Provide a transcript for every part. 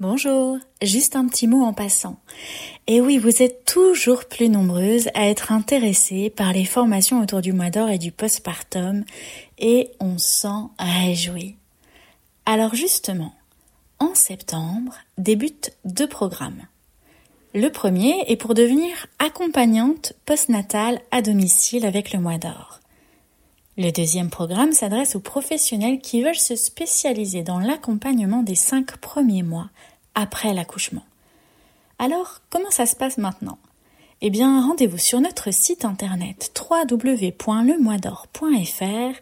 Bonjour, juste un petit mot en passant. Et oui, vous êtes toujours plus nombreuses à être intéressées par les formations autour du mois d'or et du postpartum, et on s'en réjouit. Alors justement, en septembre débutent deux programmes. Le premier est pour devenir accompagnante postnatale à domicile avec le mois d'or. Le deuxième programme s'adresse aux professionnels qui veulent se spécialiser dans l'accompagnement des cinq premiers mois après l'accouchement. Alors, comment ça se passe maintenant? Eh bien, rendez-vous sur notre site internet www.lemoisdor.fr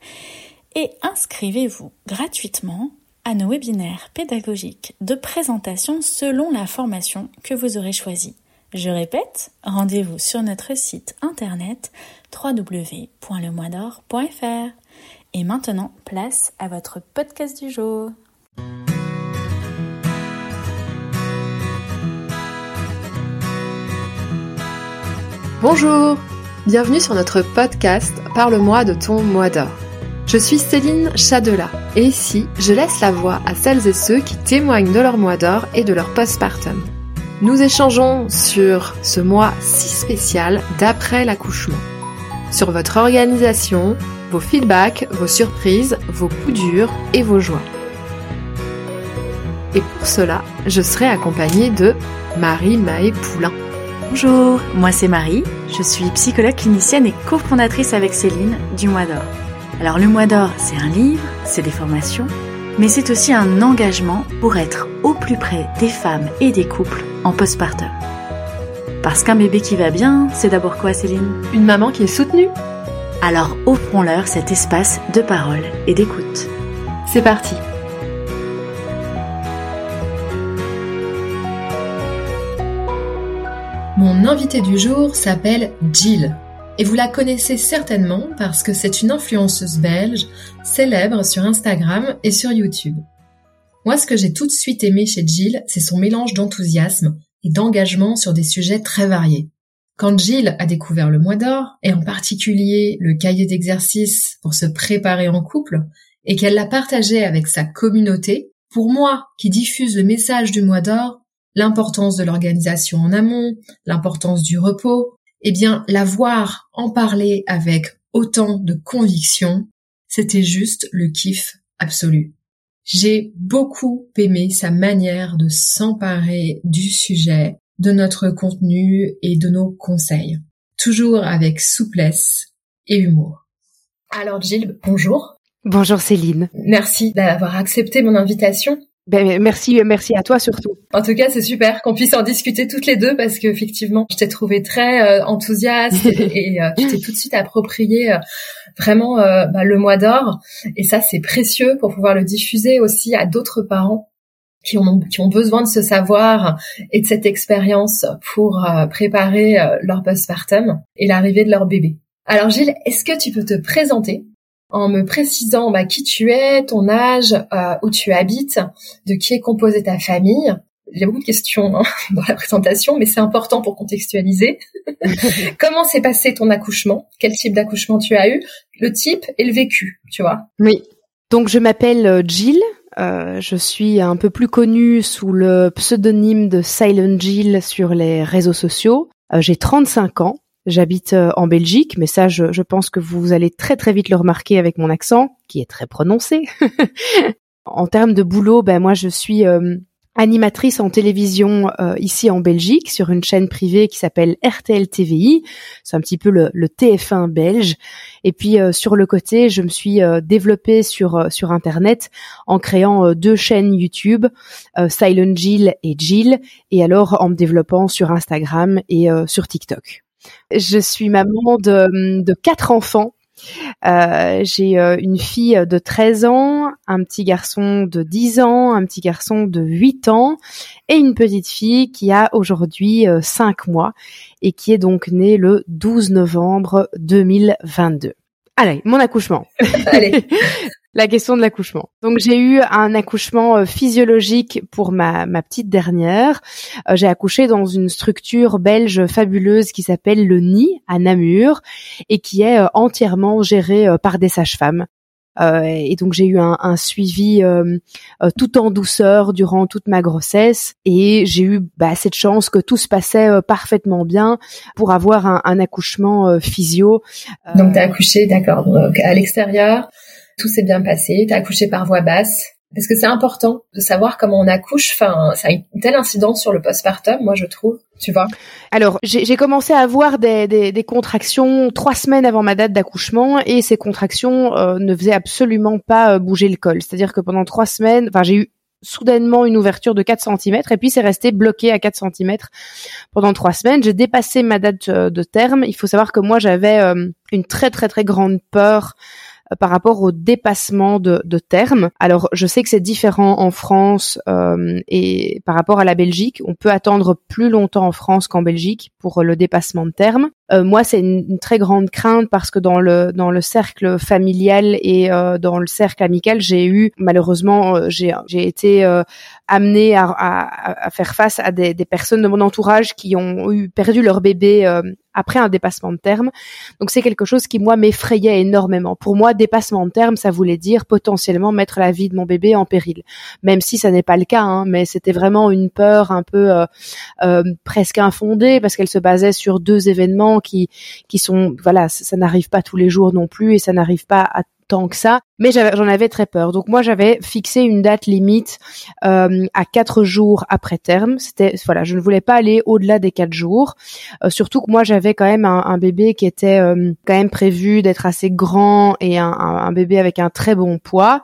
et inscrivez-vous gratuitement à nos webinaires pédagogiques de présentation selon la formation que vous aurez choisie. Je répète, rendez-vous sur notre site internet www.lemoisdor.fr. Et maintenant, place à votre podcast du jour. Bonjour, bienvenue sur notre podcast Parle-moi de ton mois d'or. Je suis Céline Chadela et ici, je laisse la voix à celles et ceux qui témoignent de leur mois d'or et de leur postpartum. Nous échangeons sur ce mois si spécial d'après l'accouchement, sur votre organisation, vos feedbacks, vos surprises, vos coups durs et vos joies. Et pour cela, je serai accompagnée de Marie Maé Poulain. Bonjour, moi c'est Marie, je suis psychologue clinicienne et cofondatrice avec Céline du Mois d'Or. Alors le Mois d'Or, c'est un livre, c'est des formations, mais c'est aussi un engagement pour être au plus près des femmes et des couples en postpartum. Parce qu'un bébé qui va bien, c'est d'abord quoi Céline? Une maman qui est soutenue. Alors offrons-leur cet espace de parole et d'écoute. C'est parti Mon invité du jour s'appelle Jill. Et vous la connaissez certainement parce que c'est une influenceuse belge célèbre sur Instagram et sur YouTube. Moi, ce que j'ai tout de suite aimé chez Jill, c'est son mélange d'enthousiasme et d'engagement sur des sujets très variés. Quand Jill a découvert le mois d'or, et en particulier le cahier d'exercice pour se préparer en couple, et qu'elle l'a partagé avec sa communauté, pour moi, qui diffuse le message du mois d'or, l'importance de l'organisation en amont, l'importance du repos, eh bien, la voir en parler avec autant de conviction, c'était juste le kiff absolu. J'ai beaucoup aimé sa manière de s'emparer du sujet, de notre contenu et de nos conseils, toujours avec souplesse et humour. Alors Gilles, bonjour. Bonjour Céline. Merci d'avoir accepté mon invitation. Ben, merci, merci à toi surtout. En tout cas, c'est super qu'on puisse en discuter toutes les deux parce qu'effectivement, je t'ai trouvé très euh, enthousiaste et, euh, tu t'es tout de suite approprié euh, vraiment euh, bah, le mois d'or. Et ça, c'est précieux pour pouvoir le diffuser aussi à d'autres parents qui ont, qui ont besoin de ce savoir et de cette expérience pour préparer leur postpartum et l'arrivée de leur bébé. Alors Gilles, est-ce que tu peux te présenter? En me précisant bah, qui tu es, ton âge, euh, où tu habites, de qui est composée ta famille. Il y a beaucoup de questions hein, dans la présentation, mais c'est important pour contextualiser. Comment s'est passé ton accouchement? Quel type d'accouchement tu as eu? Le type et le vécu, tu vois? Oui. Donc je m'appelle euh, Jill. Euh, je suis un peu plus connue sous le pseudonyme de Silent Jill sur les réseaux sociaux. Euh, J'ai 35 ans. J'habite euh, en Belgique, mais ça, je, je, pense que vous allez très très vite le remarquer avec mon accent, qui est très prononcé. en termes de boulot, ben moi, je suis euh, animatrice en télévision euh, ici en Belgique sur une chaîne privée qui s'appelle RTL TVI. C'est un petit peu le, le TF1 belge. Et puis sur le côté, je me suis développée sur sur Internet en créant deux chaînes YouTube, Silent Jill et Jill, et alors en me développant sur Instagram et sur TikTok. Je suis maman de, de quatre enfants. Euh, j'ai euh, une fille de 13 ans, un petit garçon de 10 ans, un petit garçon de 8 ans et une petite fille qui a aujourd'hui 5 euh, mois et qui est donc née le 12 novembre 2022. Allez, mon accouchement. Allez. la question de l'accouchement. Donc j'ai eu un accouchement euh, physiologique pour ma, petite dernière. Euh, j'ai accouché dans une structure belge fabuleuse qui s'appelle le Nid à Namur et qui est euh, entièrement gérée par des sages-femmes. Et donc j'ai eu un, suivi tout en douceur durant toute ma grossesse et j'ai eu bah, cette chance que tout se passait parfaitement bien pour avoir un, un accouchement physio. Donc tu as accouché, d'accord, à l'extérieur, tout s'est bien passé, tu as accouché par voie basse. Parce que c'est important de savoir comment on accouche. Enfin, ça a une telle incidence sur le postpartum, moi je trouve. Tu vois Alors, j'ai commencé à avoir des, des, des, contractions trois semaines avant ma date d'accouchement et ces contractions euh, ne faisaient absolument pas euh, bouger le col. C'est-à-dire que pendant trois semaines, enfin, j'ai eu soudainement une ouverture de 4 cm et puis c'est resté bloqué à 4 cm pendant trois semaines. J'ai dépassé ma date euh, de terme. Il faut savoir que moi j'avais une très très très grande peur euh, par rapport au dépassement de, de terme. Alors, je sais que c'est différent en France euh, et par rapport à la Belgique. On peut attendre plus longtemps en France qu'en Belgique pour le dépassement de terme. Euh, moi, c'est une, très grande crainte parce que dans le dans le cercle familial et euh, dans le cercle amical, j'ai eu malheureusement euh, j'ai j'ai été amenée à, à, à, faire face à des, des, personnes de mon entourage qui ont eu perdu leur bébé après un dépassement de terme. Donc c'est quelque chose qui moi m'effrayait énormément. Pour moi, dépassement de terme, ça voulait dire potentiellement mettre la vie de mon bébé en péril. Même si ça n'est pas le cas, hein, mais c'était vraiment une peur un peu euh, presque infondée parce qu'elle se basait sur deux événements qui qui sont voilà ça, n'arrive pas tous les jours non plus et ça n'arrive pas à tant que ça, mais j'en avais très peur. Donc moi j'avais fixé une date limite euh, à quatre jours après terme. C'était voilà, je ne voulais pas aller au-delà des quatre jours. Euh, surtout que moi j'avais quand même un, bébé qui était euh, quand même prévu d'être assez grand et un, bébé avec un très bon poids.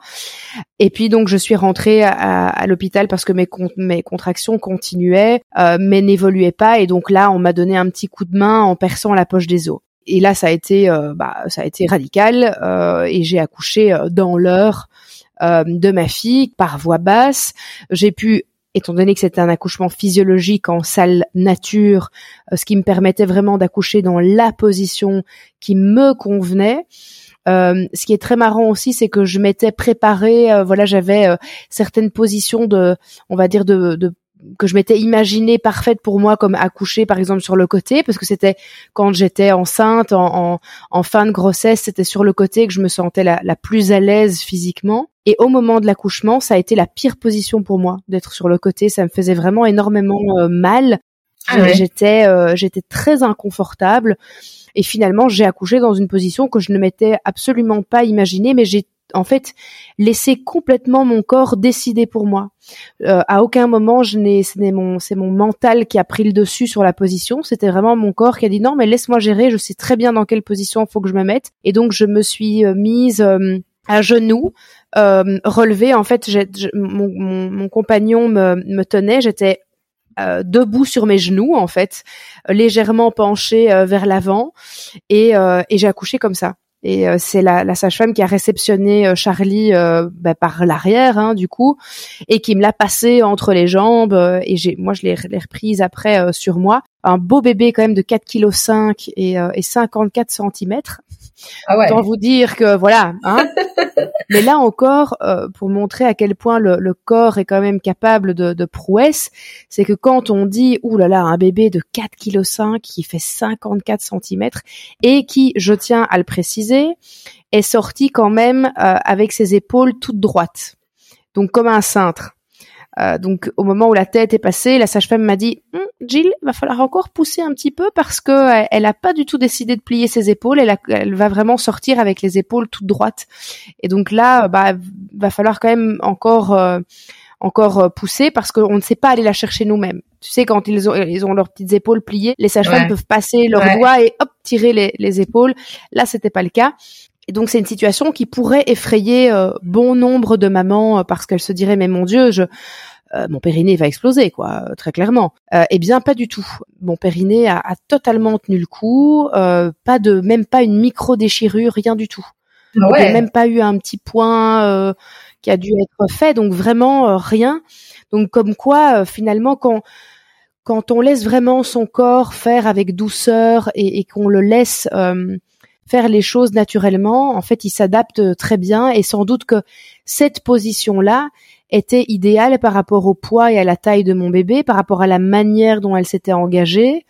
Et puis donc je suis rentrée à, l'hôpital parce que mes, mes contractions continuaient, mais n'évoluaient pas. Et donc là on m'a donné un petit coup de main en perçant la poche des os. Et là, ça a été, euh, bah, ça a été radical euh, et j'ai accouché euh, dans l'heure de ma fille par voix basse. J'ai pu étant donné que c'était un accouchement physiologique en salle nature, ce qui me permettait vraiment d'accoucher dans la position qui me convenait. Euh, ce qui est très marrant aussi, c'est que je m'étais préparée. voilà, j'avais certaines positions de, on va dire de, de que je m'étais imaginée parfaite pour moi comme accoucher par exemple sur le côté parce que c'était quand j'étais enceinte en, en, fin de grossesse c'était sur le côté que je me sentais la, la plus à l'aise physiquement. Et au moment de l'accouchement ça a été la pire position pour moi d'être sur le côté. Ça me faisait vraiment énormément euh, mal. Ah j'étais euh, j'étais très inconfortable. Et finalement j'ai accouché dans une position que je ne m'étais absolument pas imaginée mais j'ai en fait laisser complètement mon corps décider pour moi. Euh, à aucun moment je n'ai c'est mon c'est mon mental qui a pris le dessus sur la position, c'était vraiment mon corps qui a dit non mais laisse-moi gérer, je sais très bien dans quelle position il faut que je me mette et donc je me suis euh, mise euh, à genoux, euh, relevée. En fait, mon, mon, mon, compagnon me, me tenait. J'étais debout sur mes genoux en fait, légèrement penchée vers l'avant et, et j'ai accouché comme ça. Et euh, c'est la, la sage-femme qui a réceptionné euh, Charlie euh, bah, par l'arrière, hein, du coup, et qui me l'a passé entre les jambes. et j'ai, moi, je l'ai, reprise après sur moi. Un beau bébé quand même de 4 kg 5 et, et 54 cm. Ah ouais. Autant vous dire que voilà. Hein Mais là encore, euh, pour montrer à quel point le, le, corps est quand même capable de, de prouesse, c'est que quand on dit ouh là là un bébé de 4 kg 5 qui fait 54 cm et qui, je tiens à le préciser, est sorti quand même euh, avec ses épaules toutes droites, donc comme un cintre. Euh, donc au moment où la tête est passée, la sage-femme m'a dit hm, Jill, va falloir encore pousser un petit peu parce que euh, elle a pas du tout décidé de plier ses épaules, elle, elle va vraiment sortir avec les épaules toutes droites. Et donc là, bah va falloir quand même encore euh, encore pousser parce qu'on ne sait pas aller la chercher nous-mêmes. Tu sais quand ils ont ils ont leurs petites épaules pliées, les sages-femmes peuvent passer leurs doigts et hop tirer les, les épaules. Là, c'était pas le cas. Et donc c'est une situation qui pourrait effrayer euh, bon nombre de mamans euh, parce qu'elles se diraient mais mon Dieu, je, euh, mon périnée va exploser quoi, très clairement. eh bien pas du tout. Mon périnée a, a totalement tenu le coup, pas de même pas une micro déchirure, rien du tout. Ah ouais. Il même pas eu un petit point qui a dû être fait, donc vraiment rien. Donc comme quoi finalement quand quand on laisse vraiment son corps faire avec douceur et, et qu'on le laisse faire les choses naturellement, en fait, il s'adapte très bien et sans doute que cette position-là était idéale par rapport au poids et à la taille de mon bébé, par rapport à la manière dont elle s'était engagée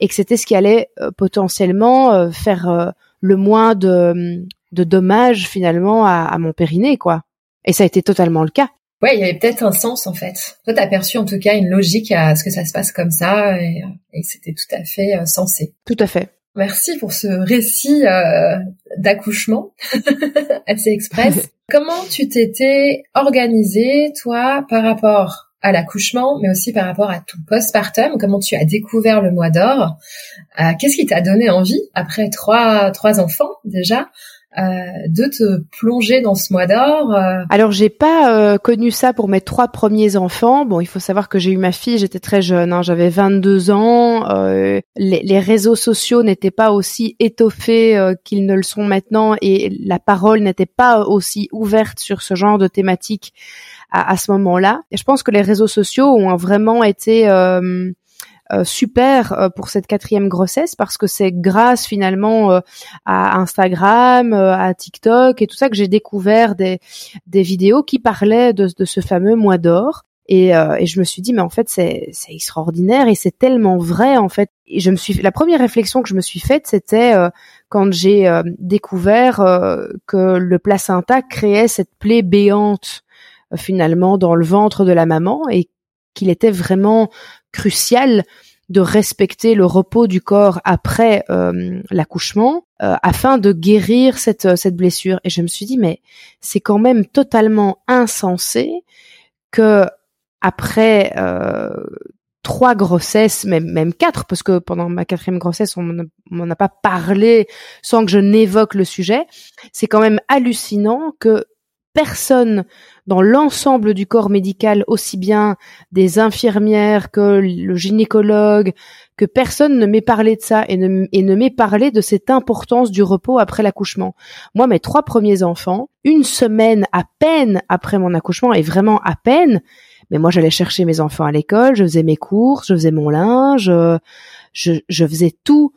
et que c'était ce qui allait euh, potentiellement euh, faire euh, le moins de, de dommages finalement à, mon périnée, quoi. Et ça a été totalement le cas. Ouais, il y avait peut-être un sens en fait. Toi, t'as perçu en tout cas une logique à ce que ça se passe comme ça, et, c'était tout à fait euh, sensé. Tout à fait. Merci pour ce récit euh, d'accouchement assez express. Comment tu t'étais organisée, toi, par rapport à l'accouchement, mais aussi par rapport à ton postpartum? Comment tu as découvert le mois d'or? Euh, Qu'est-ce qui t'a donné envie, après trois, trois enfants déjà, euh, de te plonger dans ce mois d'or euh. Alors j'ai pas euh, connu ça pour mes trois premiers enfants. Bon, il faut savoir que j'ai eu ma fille, j'étais très jeune, hein, j'avais 22 ans. Les, les, réseaux sociaux n'étaient pas aussi étoffés qu'ils ne le sont maintenant et la parole n'était pas aussi ouverte sur ce genre de thématique à, à ce moment-là. Et je pense que les réseaux sociaux ont vraiment été euh, super euh, pour cette quatrième grossesse parce que c'est grâce finalement euh, à Instagram, à TikTok et tout ça que j'ai découvert des, des vidéos qui parlaient de, de ce fameux mois d'or. Et, et, je me suis dit mais en fait c'est extraordinaire et c'est tellement vrai en fait et je me suis la première réflexion que je me suis faite c'était quand j'ai découvert que le placenta créait cette plaie béante finalement dans le ventre de la maman et qu'il était vraiment crucial de respecter le repos du corps après euh, l'accouchement euh, afin de guérir cette cette blessure et je me suis dit mais c'est quand même totalement insensé que après euh, trois grossesses, même, même quatre, parce que pendant ma quatrième grossesse, on m'en a pas parlé sans que je n'évoque le sujet. C'est quand même hallucinant que personne dans l'ensemble du corps médical, aussi bien des infirmières que le gynécologue, que personne ne m'ait parlé de ça et ne, et m'ait parlé de cette importance du repos après l'accouchement. Moi, mes trois premiers enfants, une semaine à peine après mon accouchement, et vraiment à peine, mais moi j'allais chercher mes enfants à l'école, je faisais mes courses, je faisais mon linge, je, je faisais tout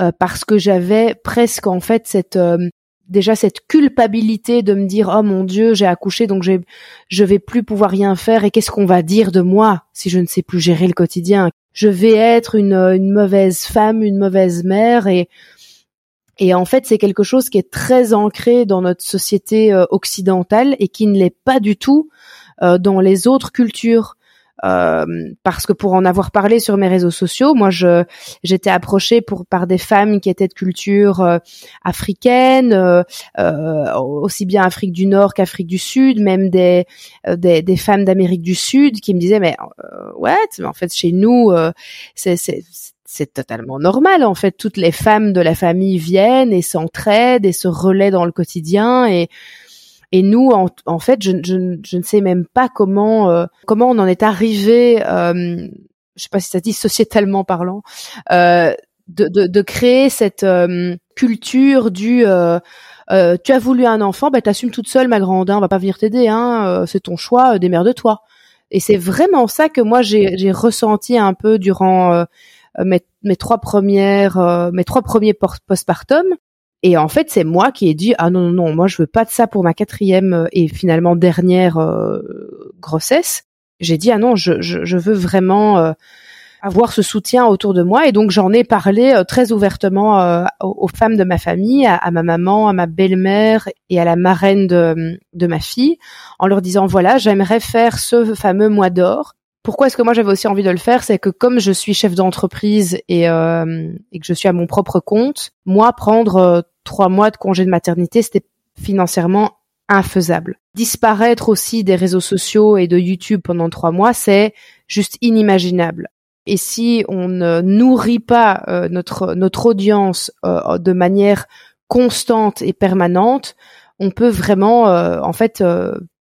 euh, parce que j'avais presque en fait cette euh, déjà cette culpabilité de me dire oh mon dieu j'ai accouché donc je vais plus pouvoir rien faire et qu'est-ce qu'on va dire de moi si je ne sais plus gérer le quotidien? Je vais être une, une mauvaise femme une mauvaise mère et et en fait, c'est quelque chose qui est très ancré dans notre société euh, occidentale et qui ne l'est pas du tout euh, dans les autres cultures. Euh, parce que pour en avoir parlé sur mes réseaux sociaux, moi je j'étais approchée pour par des femmes qui étaient de culture euh, africaine, euh, aussi bien Afrique du Nord qu'Afrique du Sud, même des des, des femmes d'Amérique du Sud qui me disaient mais ouais, en fait chez nous c'est c'est totalement normal en fait. Toutes les femmes de la famille viennent et s'entraident et se relaient dans le quotidien et et nous, en, fait, je, ne sais même pas comment euh, comment on en est arrivé. Euh, je sais pas si ça dit sociétalement parlant, euh, de, créer cette euh, culture du tu as voulu un enfant, bah t'assumes toute seule, ma grande, hein, on va pas venir t'aider, hein, c'est ton choix, démerde-toi. Et c'est vraiment ça que moi j'ai ressenti un peu durant mes, mes trois premières mes trois premiers postpartum et en fait, c'est moi qui ai dit ah non non non, moi je veux pas de ça pour ma quatrième euh, et finalement dernière euh, grossesse. J'ai dit ah non, je, je, veux vraiment euh, avoir ce soutien autour de moi et donc j'en ai parlé très ouvertement aux, femmes de ma famille, à, ma maman, à ma belle-mère et à la marraine de, de ma fille, en leur disant voilà j'aimerais faire ce fameux mois d'or pourquoi est-ce que moi j'avais aussi envie de le faire C'est que comme je suis chef d'entreprise et, euh, et, que je suis à mon propre compte, moi prendre euh, trois mois de congé de maternité, c'était financièrement infaisable. Disparaître aussi des réseaux sociaux et de YouTube pendant trois mois, c'est juste inimaginable. Et si on ne nourrit pas euh, notre notre audience de manière constante et permanente, on peut vraiment en fait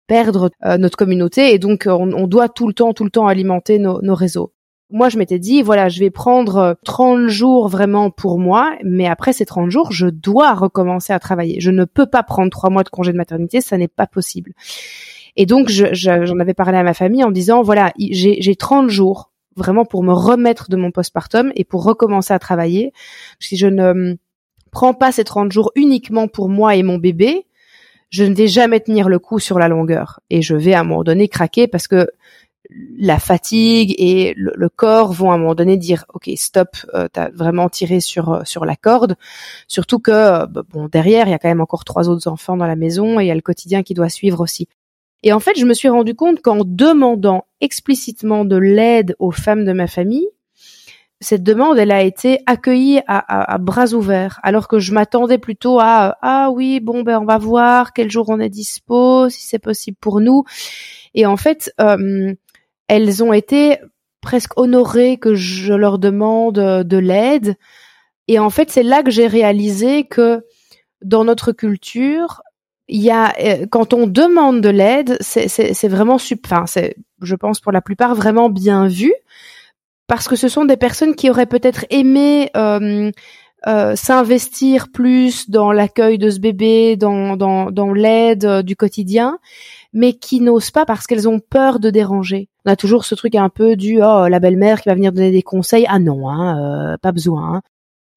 perdre euh, notre communauté et donc euh, on, doit tout le temps, tout le temps alimenter nos, nos réseaux. Moi, je m'étais dit, voilà, je vais prendre 30 euh, jours vraiment pour moi, mais après ces 30 jours, je dois recommencer à travailler. Je ne peux pas prendre trois mois de congé de maternité, ça n'est pas possible. Et donc, j'en je, avais parlé à ma famille en disant, voilà, j'ai 30 jours vraiment pour me remettre de mon postpartum et pour recommencer à travailler. Si je ne prends pas ces 30 jours uniquement pour moi et mon bébé, je ne vais jamais tenir le coup sur la longueur et je vais à un moment donné craquer parce que la fatigue et le, corps vont à un moment donné dire ok stop euh, t'as vraiment tiré sur euh, sur la corde. Surtout que euh, bon derrière il y a quand même encore trois autres enfants dans la maison et il y a le quotidien qui doit suivre aussi. Et en fait je me suis rendu compte qu'en demandant explicitement de l'aide aux femmes de ma famille cette demande, elle a été accueillie à, bras ouverts, alors que je m'attendais plutôt à ah oui bon ben on va voir quel jour on est dispo, si c'est possible pour nous. Et en fait, euh, elles ont été presque honorées que je leur demande euh, de l'aide. Et en fait, c'est là que j'ai réalisé que dans notre culture, il y a euh, quand on demande de l'aide, c'est vraiment enfin c'est je pense pour la plupart vraiment bien vu parce que ce sont des personnes qui auraient peut-être aimé euh, euh, s'investir plus dans l'accueil de ce bébé, dans, dans, l'aide euh, du quotidien, mais qui n'osent pas parce qu'elles ont peur de déranger. On a toujours ce truc un peu du oh la belle-mère qui va venir donner des conseils. Ah non, hein, pas besoin. Hein.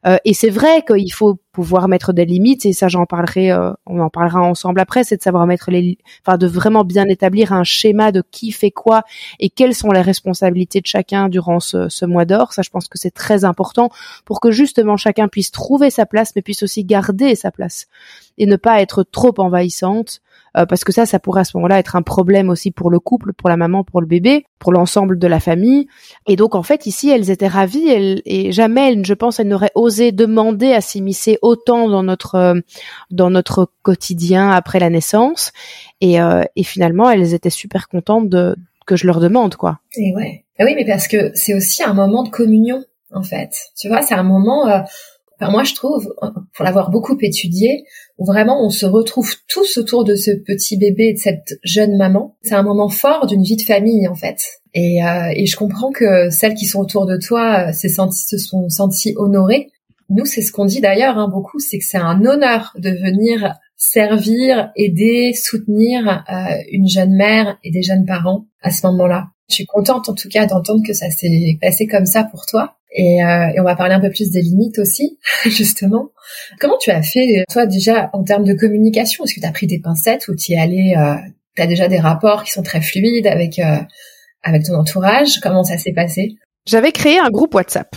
Euh, et c'est vrai qu'il faut pouvoir mettre des limites et ça j'en parlerai, euh, on en parlera ensemble après, c'est de savoir mettre les, enfin de vraiment bien établir un schéma de qui fait quoi et quelles sont les responsabilités de chacun durant ce, ce mois d'or. Ça je pense que c'est très important pour que justement chacun puisse trouver sa place mais puisse aussi garder sa place et ne pas être trop envahissante euh, parce que ça, ça pourrait à ce moment-là être un problème aussi pour le couple, pour la maman, pour le bébé, pour l'ensemble de la famille. Et donc en fait ici, elles étaient ravies et jamais, je pense, elles n'auraient osé demander à s'immiscer autant dans notre euh, dans notre quotidien après la naissance. Et, euh, finalement, elles étaient super contentes que je leur demande quoi. Et ouais. Ah oui, mais parce que c'est aussi un moment de communion en fait. Tu vois, c'est un moment Enfin, moi, je trouve, pour l'avoir beaucoup étudié, où vraiment on se retrouve tous autour de ce petit bébé et de cette jeune maman. C'est un moment fort d'une vie de famille, en fait. Et, euh, et, je comprends que celles qui sont autour de toi euh, se, sont senties honorées. Nous, c'est ce qu'on dit d'ailleurs hein, beaucoup, c'est que c'est un honneur de venir servir, aider, soutenir euh, une jeune mère et des jeunes parents à ce moment-là. Je suis contente en tout cas d'entendre que ça s'est passé comme ça pour toi. Et, euh, et, on va parler un peu plus des limites aussi, justement. Comment tu as fait, toi, déjà, en termes de communication? Est-ce que tu as pris des pincettes ou tu es allé, euh, tu as déjà des rapports qui sont très fluides avec, euh, avec ton entourage? Comment ça s'est passé? J'avais créé un groupe WhatsApp.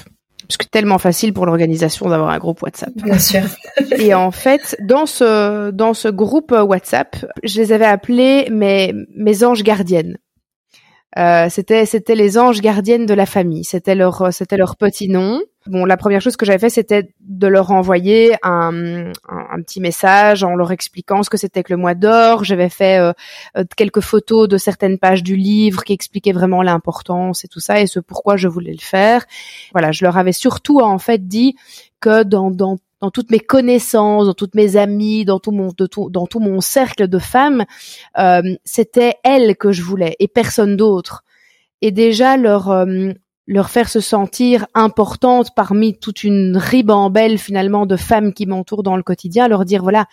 Parce que tellement facile pour l'organisation d'avoir un groupe WhatsApp. Bien sûr. et en fait, dans ce dans ce groupe WhatsApp, je les avais appelés mes mes anges gardiennes. Euh, c'était c'était les anges gardiennes de la famille. C'était leur c'était leur petit nom. Bon, la première chose que j'avais fait, c'était de leur envoyer un, un, petit message en leur expliquant ce que c'était que le mois d'or. J'avais fait euh, euh, quelques photos de certaines pages du livre qui expliquaient vraiment l'importance et tout ça et ce pourquoi je voulais le faire. Voilà, je leur avais surtout en fait dit que dans, dans dans toutes mes connaissances, dans toutes mes amies, dans tout mon, dans tout mon cercle de femmes, euh, c'était elles que je voulais et personne d'autre. Et déjà leur euh, leur faire se sentir importante parmi toute une ribambelle finalement de femmes qui m'entourent dans le quotidien, leur dire voilà,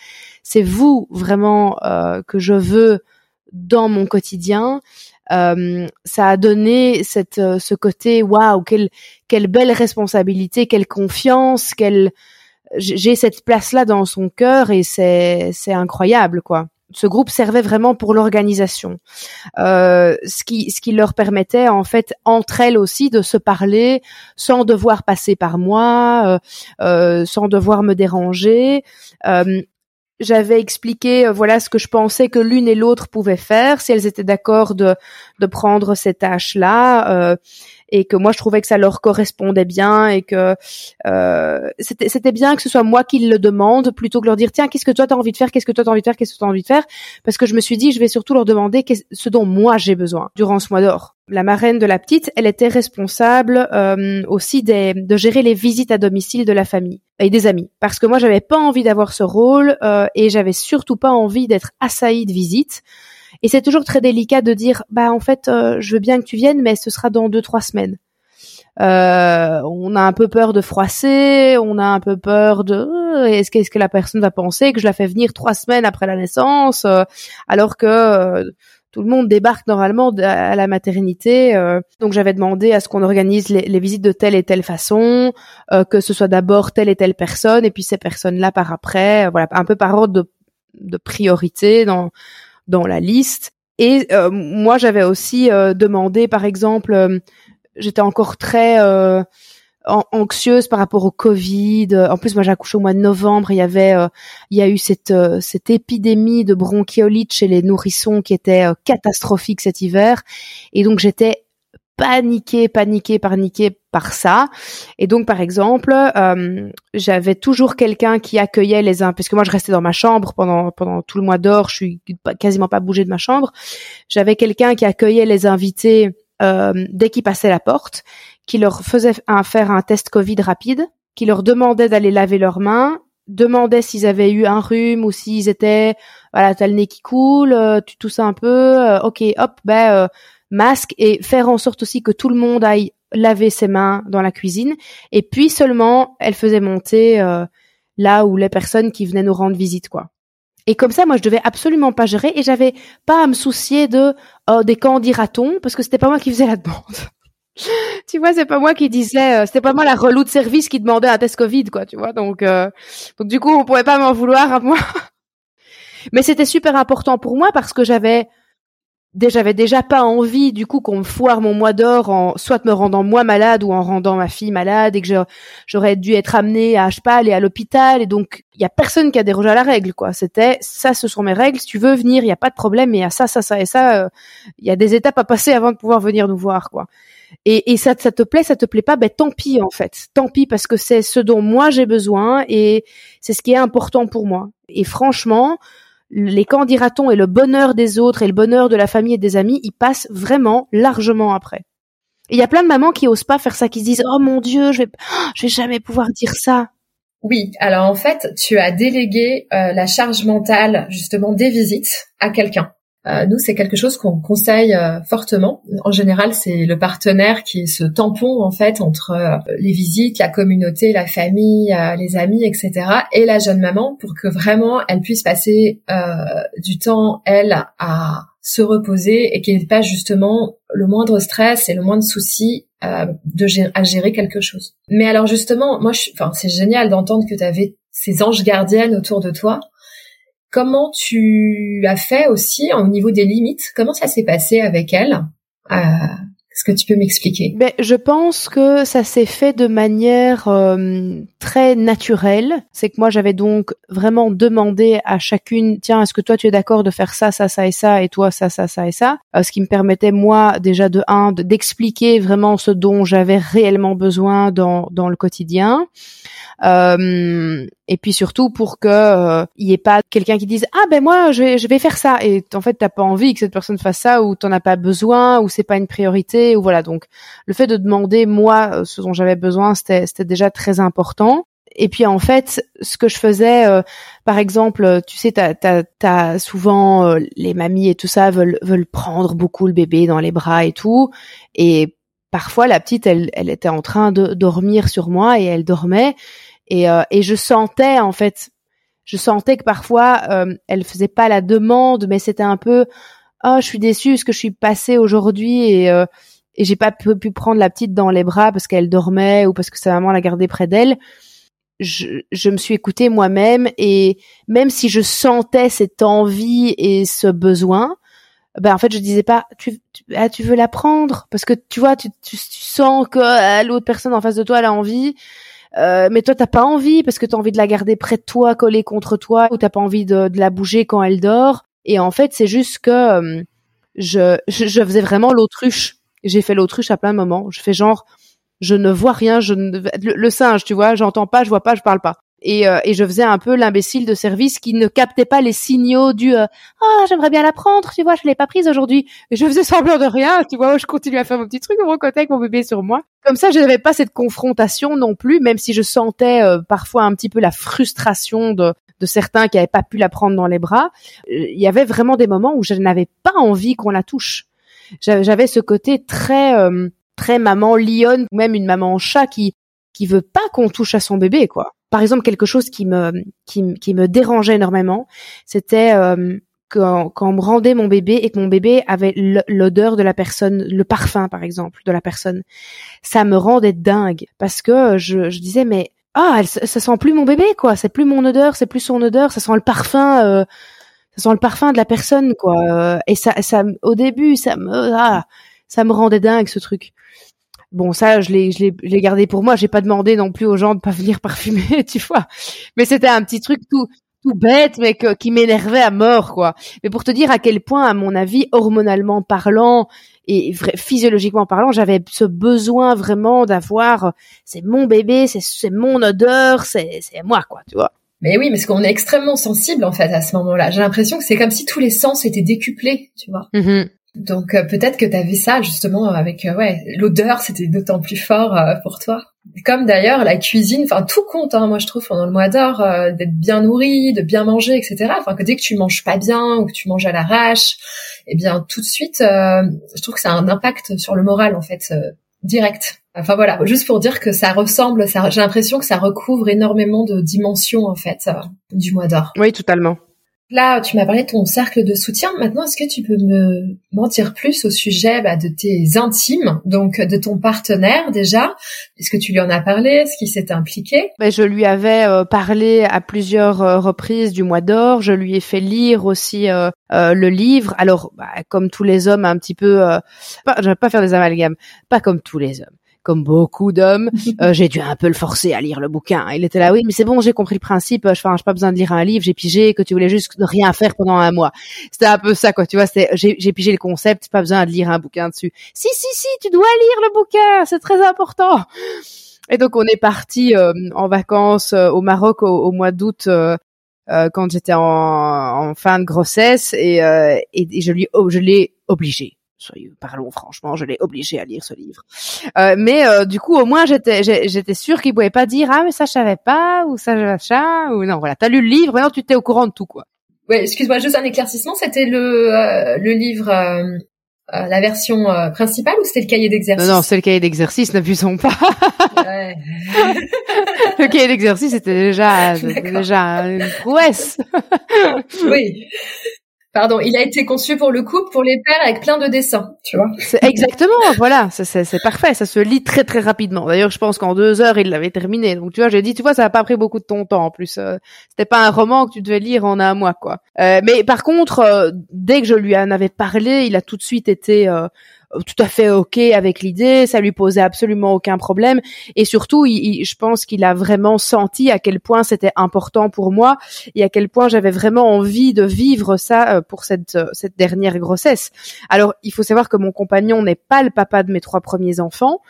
c'est vous vraiment euh, que je veux dans mon quotidien. Euh, ça a donné cette ce côté waouh quelle quelle belle responsabilité, quelle confiance, quelle j'ai cette place-là dans son cœur et c'est incroyable quoi. Ce groupe servait vraiment pour l'organisation, euh, ce qui ce qui leur permettait en fait entre elles aussi de se parler sans devoir passer par moi, euh, euh, sans devoir me déranger. j'avais expliqué voilà ce que je pensais que l'une et l'autre pouvaient faire si elles étaient d'accord de de prendre ces tâches là et que moi je trouvais que ça leur correspondait bien et que euh, c'était bien que ce soit moi qui le demande plutôt que leur dire tiens qu'est-ce que toi t'as envie de faire qu'est-ce que toi t'as envie de faire qu'est-ce que t'as envie de faire? Parce que je me suis dit je vais surtout leur demander ce dont moi j'ai besoin durant ce mois d'or la marraine de la petite, elle était responsable euh, aussi des, de gérer les visites à domicile de la famille et des amis. Parce que moi, j'avais pas envie d'avoir ce rôle euh, et j'avais surtout pas envie d'être assaillie de visites. Et c'est toujours très délicat de dire, bah en fait, euh, je veux bien que tu viennes, mais ce sera dans deux trois semaines. Euh, on a un peu peur de froisser, on a un peu peur de euh, est-ce qu'est-ce que la personne va penser que je la fais venir trois semaines après la naissance, alors que tout le monde débarque normalement à la maternité. donc j'avais demandé à ce qu'on organise les, visites de telle et telle façon, que ce soit d'abord telle et telle personne et puis ces personnes-là par après, voilà, un peu par ordre de, de priorité dans dans la liste. Et euh, moi, j'avais aussi euh, demandé, par exemple, j'étais encore très anxieuse par rapport au Covid. En plus, moi, j'ai accouché au mois de novembre. Il y avait, il y a eu cette cette épidémie de bronchiolite chez les nourrissons qui était catastrophique cet hiver. Et donc, j'étais paniqué, paniqué, paniqué par ça. Et donc, par exemple, euh, j'avais toujours quelqu'un qui accueillait les uns, puisque moi je restais dans ma chambre pendant pendant tout le mois d'or, je suis quasiment pas bougé de ma chambre. J'avais quelqu'un qui accueillait les invités euh, dès qu'ils passaient la porte, qui leur faisait un, faire un test Covid rapide, qui leur demandait d'aller laver leurs mains, demandait s'ils avaient eu un rhume ou s'ils étaient voilà t'as le nez qui coule, euh, tu tousses un peu, ok hop ben masque et faire en sorte aussi que tout le monde aille laver ses mains dans la cuisine. Et puis seulement, elle faisait monter euh, là où les personnes qui venaient nous rendre visite, quoi. Et comme ça, moi, je devais absolument pas gérer et j'avais pas à me soucier de oh, des quand dira-t-on parce que c'était pas moi qui faisais la demande. tu vois, c'est pas moi qui disais, euh, c'était pas moi la relou de service qui demandait un test Covid, quoi, tu vois. Donc, euh, donc du coup, on pouvait pas m'en vouloir à moi. Mais c'était super important pour moi parce que j'avais j'avais déjà pas envie du coup qu'on me foire mon mois d'or en soit me rendant moi malade ou en rendant ma fille malade et que j'aurais dû être amenée à je sais pas aller à l'hôpital. Et donc il y a personne qui a dérogé à la règle quoi. C'était ça ce sont mes règles. Si tu veux venir il y a pas de problème. Mais il y a ça ça ça et ça euh, il y a des étapes à passer avant de pouvoir venir nous voir quoi. Et, et ça ça te plaît ça te plaît pas? Ben tant pis en fait. Tant pis parce que c'est ce dont moi j'ai besoin et c'est ce qui est important pour moi. Et franchement les candidatons et le bonheur des autres et le bonheur de la famille et des amis, ils passent vraiment largement après. Il y a plein de mamans qui osent pas faire ça, qui se disent oh mon dieu, je vais, je vais jamais pouvoir dire ça. Oui, alors en fait, tu as délégué euh, la charge mentale justement des visites à quelqu'un. Euh, nous, c'est quelque chose qu'on conseille euh, fortement. En général, c'est le partenaire qui est ce tampon en fait entre euh, les visites, la communauté, la famille, les amis, etc. et la jeune maman pour que vraiment elle puisse passer du temps elle à se reposer et qu'il n'y ait pas justement le moindre stress et le moindre souci de à gérer quelque chose. Mais alors justement, moi, enfin, c'est génial d'entendre que tu avais ces anges gardiennes autour de toi Comment tu as fait aussi au niveau des limites? Comment ça s'est passé avec elle? Euh, Est-ce que tu peux m'expliquer? Ben, Je pense que ça s'est fait de manière euh, très naturelle. C'est que moi, j'avais donc vraiment demandé à chacune, tiens, est-ce que toi, tu es d'accord de faire ça, ça, ça et ça, et toi, ça, ça, ça et ça? Euh, Ce qui me permettait, moi, déjà de un, d'expliquer vraiment ce dont j'avais réellement besoin dans, dans le quotidien. Euh, et puis surtout pour que il y ait pas quelqu'un qui dise ah ben moi je vais, je vais faire ça et en fait t'as pas envie que cette personne fasse ça ou t'en as pas besoin ou c'est pas une priorité ou voilà donc le fait de demander moi euh, ce dont j'avais besoin c'était c'était déjà très important. Et puis en fait, ce que je faisais, par exemple, tu sais, t'as, t'as, t'as souvent les mamies et tout ça veulent veulent prendre beaucoup le bébé dans les bras et tout, et parfois la petite, elle, elle était en train de dormir sur moi et elle dormait, et, euh, et je sentais en fait, je sentais que parfois euh, elle faisait pas la demande, mais c'était un peu oh je suis déçue parce que je suis passée aujourd'hui? Et euh, et j'ai pas pu, prendre la petite dans les bras parce qu'elle dormait ou parce que sa maman l'a gardée près d'elle. Je, je, me suis écoutée moi-même et même si je sentais cette envie et ce besoin, ben en fait je disais pas tu tu, ah, tu veux la prendre? Parce que tu vois tu, tu, tu sens que ah, l'autre personne en face de toi elle a envie euh, mais toi t'as pas envie parce que t'as envie de la garder près de toi, collée contre toi, ou t'as pas envie de, de, la bouger quand elle dort. Et en fait, c'est juste que euh, je, je, faisais vraiment l'autruche. J'ai fait l'autruche à plein de moments. Je fais genre, je ne vois rien, je ne, le singe, tu vois, j'entends pas, je vois pas, je parle pas. Et, euh, et je faisais un peu l'imbécile de service qui ne captait pas les signaux du euh, ah j'aimerais bien la prendre tu vois je l'ai pas prise aujourd'hui je faisais semblant de rien tu vois je continuais à faire mon petit truc mon côté avec mon bébé sur moi. Comme ça je n'avais pas cette confrontation non plus même si je sentais euh, parfois un petit peu la frustration de de certains qui avaient pas pu la prendre dans les bras. Il y avait vraiment des moments où je n'avais pas envie qu'on la touche j'avais ce côté très très maman lionne ou même une maman chat qui qui veut pas qu'on touche à son bébé quoi par exemple, quelque chose qui me qui, qui me dérangeait énormément, c'était euh, quand, quand on me rendait mon bébé et que mon bébé avait l'odeur de la personne, le parfum par exemple de la personne, ça me rendait dingue parce que je, je disais mais ah ça, sent plus mon bébé quoi, c'est plus mon odeur, c'est plus son odeur, ça sent le parfum. Euh, sent le parfum de la personne, quoi. Et ça, ça, au début, ça me, ah, ça me rendait dingue ce truc. Bon, ça, je l'ai, je l'ai, gardé pour moi. J'ai pas demandé non plus aux gens de pas venir parfumer, tu vois. Mais c'était un petit truc tout, tout bête, mais que, qui m'énervait à mort, quoi. Mais pour te dire à quel point, à mon avis, hormonalement parlant et physiologiquement parlant, j'avais ce besoin vraiment d'avoir, c'est mon bébé, c'est, c'est mon odeur, c'est, c'est moi, quoi, tu vois. Mais oui, parce qu'on est extrêmement sensible en fait à ce moment-là. J'ai l'impression que c'est comme si tous les sens étaient décuplés, tu vois. Mm-hmm. Donc euh, peut-être que tu vu ça justement avec euh, ouais l'odeur, c'était d'autant plus fort euh, pour toi. Comme d'ailleurs la cuisine, enfin tout compte. Hein, moi je trouve pendant le mois d'or d'être bien nourri, de bien manger, etc. Enfin que dès que tu manges pas bien ou que tu manges à l'arrache, eh bien tout de suite, je trouve que ça a un impact sur le moral en fait direct. Enfin voilà, juste pour dire que ça ressemble, ça, j'ai l'impression que ça recouvre énormément de dimensions en fait du mois d'or. Oui, totalement. Là, tu m'as parlé de ton cercle de soutien. Maintenant, est-ce que tu peux me mentir plus au sujet bah, de tes intimes, donc de ton partenaire déjà? Est-ce que tu lui en as parlé? Est-ce qu'il s'est impliqué? Ben, Je lui avais euh, parlé à plusieurs euh, reprises du mois d'or. Je lui ai fait lire aussi euh, le livre. Alors, bah, comme tous les hommes, un petit peu... Pas, je vais pas faire des amalgames. Pas comme tous les hommes comme beaucoup d'hommes, euh, j'ai dû un peu le forcer à lire le bouquin. Il était là, oui, mais c'est bon, j'ai compris le principe. Enfin, j'ai pas besoin de lire un livre. J'ai pigé que tu voulais juste rien faire pendant un mois. C'était un peu ça, quoi. Tu vois, j'ai, pigé le concept. Pas besoin de lire un bouquin dessus. Si, si, si, tu dois lire le bouquin. C'est très important. Et donc, on est parti euh, en vacances euh, au Maroc au, mois d'août. quand j'étais en, en, fin de grossesse et, et, et je lui oh, je l'ai obligé soyez, parlons franchement, je l'ai obligé à lire ce livre. Euh, mais euh, du coup, au moins, j'étais, j'étais sûre qu'il pouvait pas dire ah mais ça je savais pas ou ça machin ou non voilà, t'as lu le livre, maintenant tu t'es au courant de tout quoi. Ouais, excuse-moi, juste un éclaircissement, c'était le euh, le livre. la version principale ou c'était le cahier d'exercice? Non, non, c'est le cahier d'exercice, n'abusons pas. Ouais. le cahier d'exercice était déjà, déjà une prouesse. oui. Pardon, il a été conçu pour le couple, pour les pères, avec plein de dessins, tu vois. Exactement, voilà, c'est parfait, ça se lit très très rapidement. D'ailleurs, je pense qu'en deux heures, il l'avait terminé. Donc, tu vois, j'ai dit, tu vois, ça n'a pas pris beaucoup de ton temps. En plus, euh, c'était pas un roman que tu devais lire en un mois, quoi. Euh, mais par contre, euh, dès que je lui en avais parlé, il a tout de suite été tout à fait ok avec l'idée, ça lui posait absolument aucun problème et surtout, il, je pense qu'il a vraiment senti à quel point c'était important pour moi et à quel point j'avais vraiment envie de vivre ça euh, pour cette euh, cette dernière grossesse. Alors, il faut savoir que mon compagnon n'est pas le papa de mes trois premiers enfants.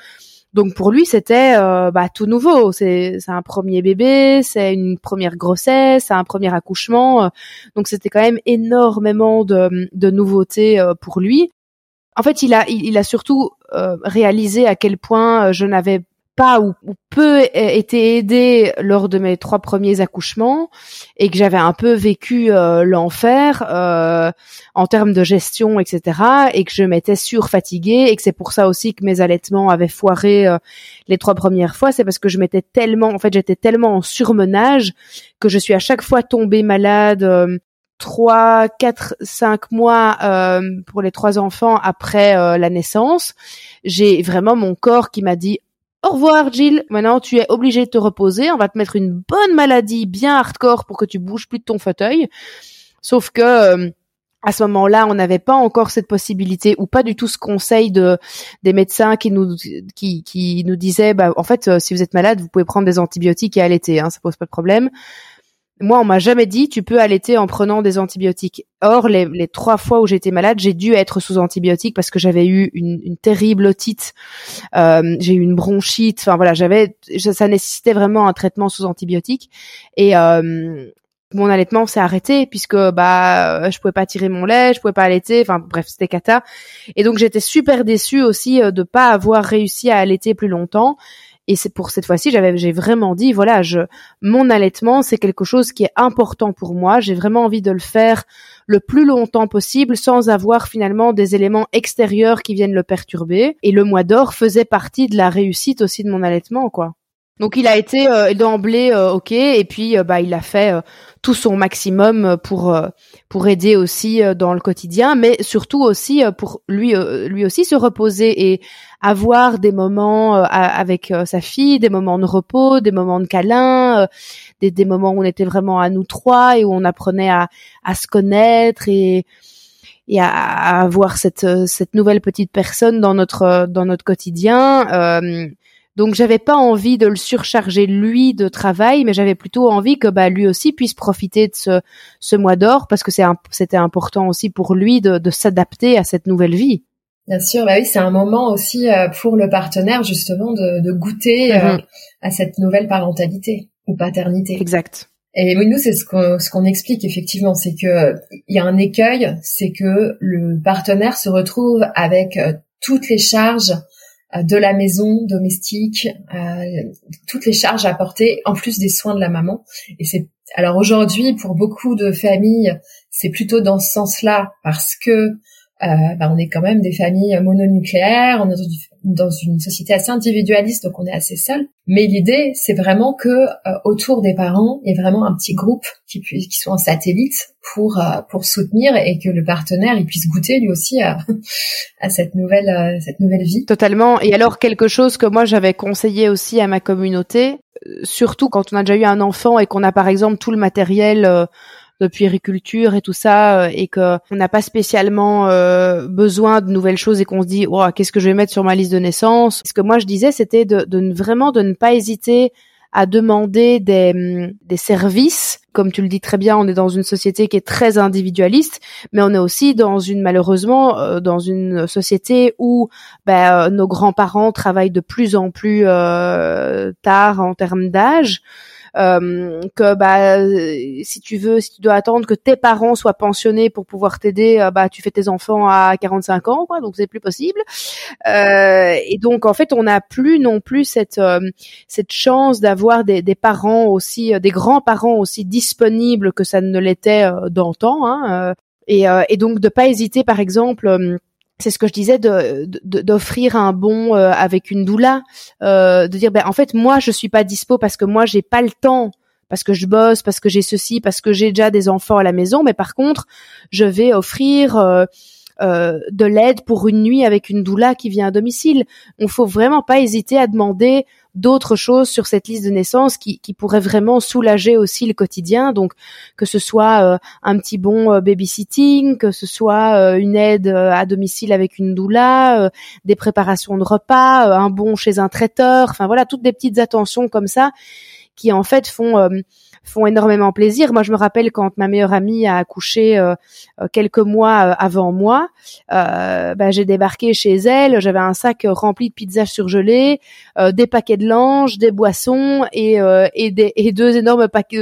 Donc pour lui, c'était euh, bah, tout nouveau. C'est un premier bébé, c'est une première grossesse, c'est un premier accouchement. Donc c'était quand même énormément de, de nouveautés pour lui en fait, il a, surtout euh, réalisé à quel point euh, je n'avais pas ou, peu été aidée lors de mes trois premiers accouchements et que j'avais un peu vécu euh, l'enfer en termes de gestion, etc. et que je m'étais surfatiguée et que c'est pour ça aussi que mes allaitements avaient foiré les trois premières fois. C'est parce que je m'étais tellement, en fait, j'étais tellement en surmenage que je suis à chaque fois tombée malade trois, quatre, cinq mois euh, pour les trois enfants après euh, la naissance, j'ai vraiment mon corps qui m'a dit au revoir Jill, maintenant tu es obligé de te reposer, on va te mettre une bonne maladie bien hardcore pour que tu bouges plus de ton fauteuil. Sauf que euh, à ce moment-là, on n'avait pas encore cette possibilité ou pas du tout ce conseil de des médecins qui nous qui, qui nous disaient bah en fait si vous êtes malade, vous pouvez prendre des antibiotiques et allaiter, hein, ça pose pas de problème. Moi, on m'a jamais dit tu peux allaiter en prenant des antibiotiques. Or, les, trois fois où j'étais malade, j'ai dû être sous antibiotiques parce que j'avais eu une, terrible otite, euh, j'ai eu une bronchite. Enfin voilà, j'avais, ça nécessitait vraiment un traitement sous antibiotiques. Et euh, mon allaitement s'est arrêté puisque bah je pouvais pas tirer mon lait, je pouvais pas allaiter. Enfin bref, c'était cata. Et donc j'étais super déçue aussi euh, de pas avoir réussi à allaiter plus longtemps. Et c'est pour cette fois-ci, j'avais, j'ai vraiment dit, voilà, je, mon allaitement, c'est quelque chose qui est important pour moi. J'ai vraiment envie de le faire le plus longtemps possible sans avoir finalement des éléments extérieurs qui viennent le perturber. Et le mois d'or faisait partie de la réussite aussi de mon allaitement, quoi. Donc il a été euh, d'emblée euh, ok et puis euh, bah il a fait tout son maximum pour pour aider aussi dans le quotidien, mais surtout aussi pour lui lui aussi se reposer et avoir des moments avec sa fille, des moments de repos, des moments de câlin, des, des moments où on était vraiment à nous trois et où on apprenait à à se connaître et et à, à avoir cette cette nouvelle petite personne dans notre dans notre quotidien. Donc j'avais pas envie de le surcharger lui de travail, mais j'avais plutôt envie que bah, lui aussi puisse profiter de ce, ce mois d'or parce que c'était important aussi pour lui de, de s'adapter à cette nouvelle vie. Bien sûr, bah oui, c'est un moment aussi euh, pour le partenaire justement de, de goûter euh, mhm. à cette nouvelle parentalité ou paternité. Exact. Et nous, c'est ce qu'on ce qu'on explique effectivement, c'est que il y a un écueil, c'est que le partenaire se retrouve avec euh, toutes les charges de la maison domestique, euh, toutes les charges à porter, en plus des soins de la maman. Et c'est alors aujourd'hui pour beaucoup de familles, c'est plutôt dans ce sens-là parce que euh, bah, on est quand même des familles mononucléaires, on est dans une société assez individualiste, donc on est assez seul. Mais l'idée, c'est vraiment que euh, autour des parents, il y ait vraiment un petit groupe qui puisse, qui soit en satellite pour euh, pour soutenir et que le partenaire il puisse goûter lui aussi à, à cette nouvelle cette nouvelle vie. Totalement. Et alors quelque chose que moi j'avais conseillé aussi à ma communauté, surtout quand on a déjà eu un enfant et qu'on a par exemple tout le matériel de puériculture et tout ça euh, et que on n'a pas spécialement euh, besoin de nouvelles choses et qu'on se dit oh, qu'est-ce que je vais mettre sur ma liste de naissance ce que moi je disais c'était de, de vraiment de ne pas hésiter à demander des, mm, des services. Comme tu le dis très bien, on est dans une société qui est très individualiste, mais on est aussi dans une malheureusement euh, dans une société où ben, nos grands-parents travaillent de plus en plus euh, tard en termes d'âge. Euh, que bah si tu veux, si tu dois attendre que tes parents soient pensionnés pour pouvoir t'aider, euh, bah tu fais tes enfants à 45 ans, quoi, donc c'est plus possible. Euh, et donc en fait, on n'a plus non plus cette cette chance d'avoir des, des, parents aussi, des grands-parents aussi disponibles que ça ne l'était d'antan. Hein, et, et donc de pas hésiter, par exemple c'est ce que je disais de d'offrir un bon euh, avec une doula euh, de dire ben en fait moi je suis pas dispo parce que moi j'ai pas le temps parce que je bosse parce que j'ai ceci parce que j'ai déjà des enfants à la maison mais par contre je vais offrir euh, de l'aide pour une nuit avec une doula qui vient à domicile. On faut vraiment pas hésiter à demander d'autres choses sur cette liste de naissance qui, qui pourraient vraiment soulager aussi le quotidien. Donc que ce soit euh, un petit bon euh, babysitting, que ce soit euh, une aide à domicile avec une doula, des préparations de repas, un bon chez un traiteur, enfin voilà toutes des petites attentions comme ça qui en fait font font énormément plaisir. Moi, je me rappelle quand ma meilleure amie a accouché euh, euh, quelques mois euh, avant moi, bah, j'ai débarqué chez elle, j'avais un sac rempli de pizzas surgelées, des paquets de langes, des boissons et, et, des, et deux énormes paquets,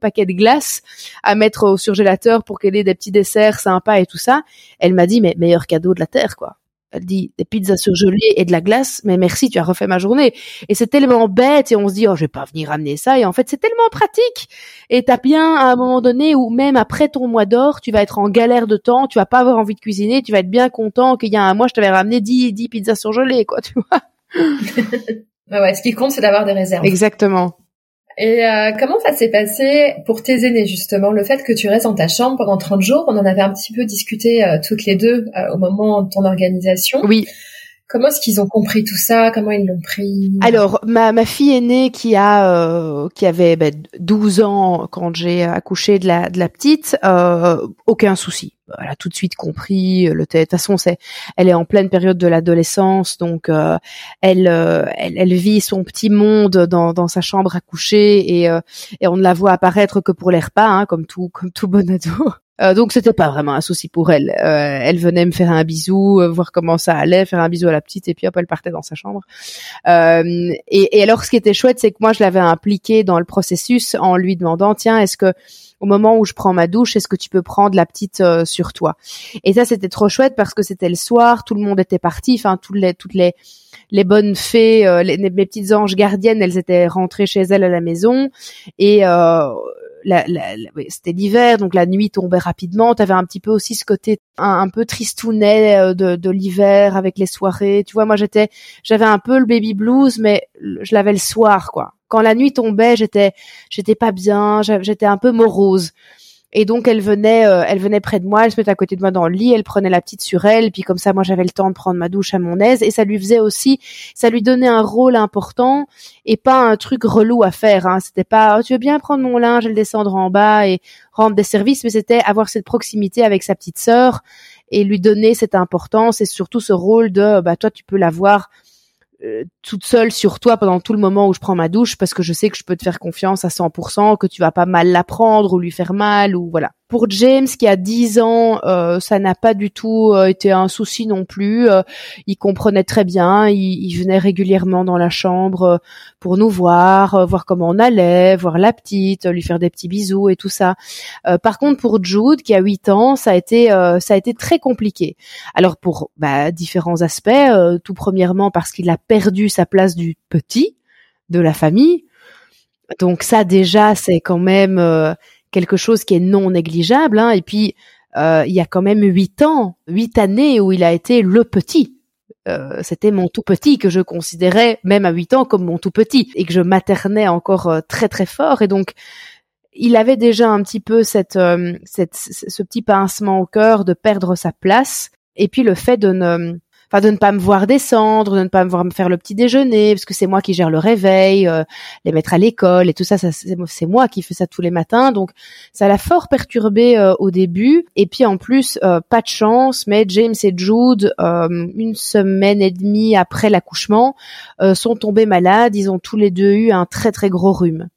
paquets de glace à mettre au surgélateur pour qu'elle ait des petits desserts sympas et tout ça. Elle m'a dit, mais meilleur cadeau de la terre, quoi. Elle dit des pizzas surgelées et de la glace, mais merci, tu as refait ma journée. Et c'est tellement bête et on se dit oh je vais pas venir amener ça et en fait c'est tellement pratique. Et t'as bien à un moment donné où même après ton mois d'or, tu vas être en galère de temps, tu vas pas avoir envie de cuisiner, tu vas être bien content qu'il y a un mois je t'avais ramené 10, 10 pizzas surgelées quoi, tu vois. ouais, ce qui compte c'est d'avoir des réserves. Exactement. Et euh, comment ça s'est passé pour tes aînés justement le fait que tu restes dans ta chambre pendant 30 jours? On en avait un petit peu discuté euh, toutes les deux euh, au moment de ton organisation. Oui. Comment est-ce qu'ils ont compris tout ça? Comment ils l'ont pris? Alors ma, ma fille aînée qui a qui avait ben, 12 ans quand j'ai accouché de la de la petite, aucun souci. Elle a tout de suite compris le de toute façon c'est elle est en pleine période de l'adolescence donc euh, elle, euh, elle, elle vit son petit monde dans, dans sa chambre à coucher et, euh, et on ne la voit apparaître que pour les repas hein, comme tout comme tout bon ado euh, donc c'était pas vraiment un souci pour elle. Euh, elle venait me faire un bisou, euh, voir comment ça allait, faire un bisou à la petite et puis hop elle partait dans sa chambre. Et, et, alors ce qui était chouette c'est que moi je l'avais impliqué dans le processus en lui demandant tiens est-ce que au moment où je prends ma douche est-ce que tu peux prendre la petite sur toi? Et ça c'était trop chouette parce que c'était le soir, tout le monde était parti, enfin toutes les toutes les les bonnes fées, les, mes petites anges gardiennes, elles étaient rentrées chez elles à la maison et la, c'était l'hiver, donc la nuit tombait rapidement. T'avais un petit peu aussi ce côté un, peu tristounet euh, de, de l'hiver avec les soirées. Tu vois, moi j'étais, j'avais un peu le baby blues, mais je l'avais le soir, quoi. Quand la nuit tombait, j'étais, j'étais pas bien, j'étais un peu morose. Et donc elle venait, euh, elle venait près de moi, elle se mettait à côté de moi dans le lit, elle prenait la petite sur elle, puis comme ça moi j'avais le temps de prendre ma douche à mon aise, et ça lui faisait aussi, ça lui donnait un rôle important et pas un truc relou à faire. Hein. C'était pas, oh, tu veux bien prendre mon linge, et le descendre en bas et rendre des services, mais c'était avoir cette proximité avec sa petite sœur et lui donner cette importance et surtout ce rôle de, bah toi tu peux l'avoir toute seule sur toi pendant tout le moment où je prends ma douche parce que je sais que je peux te faire confiance à 100%, que tu vas pas mal la prendre ou lui faire mal ou voilà pour James qui a 10 ans, euh, ça n'a pas du tout euh, été un souci non plus. Euh, il comprenait très bien, il, venait régulièrement dans la chambre pour nous voir, voir comment on allait, voir la petite, lui faire des petits bisous et tout ça. par contre, pour Jude qui a 8 ans, ça a été ça a été très compliqué. Alors pour bah, différents aspects, tout premièrement parce qu'il a perdu sa place du petit de la famille. Donc ça déjà c'est quand même quelque chose qui est non négligeable. Hein. Et puis, euh, il y a quand même huit ans, huit années où il a été le petit. Euh, c'était mon tout petit que je considérais même à huit ans comme mon tout petit et que je maternais encore euh, très très fort. Et donc, il avait déjà un petit peu cette, cette, ce petit pincement au cœur de perdre sa place. Et puis le fait de ne enfin de ne pas me voir descendre, de ne pas me voir me faire le petit déjeuner, parce que c'est moi qui gère le réveil, euh, les mettre à l'école et tout ça, c'est moi qui fais ça tous les matins, donc ça l'a fort perturbé euh, au début. Et puis en plus, euh, pas de chance, mais James et Jude, une semaine et demie après l'accouchement, sont tombés malades. Ils ont tous les deux eu un très très gros rhume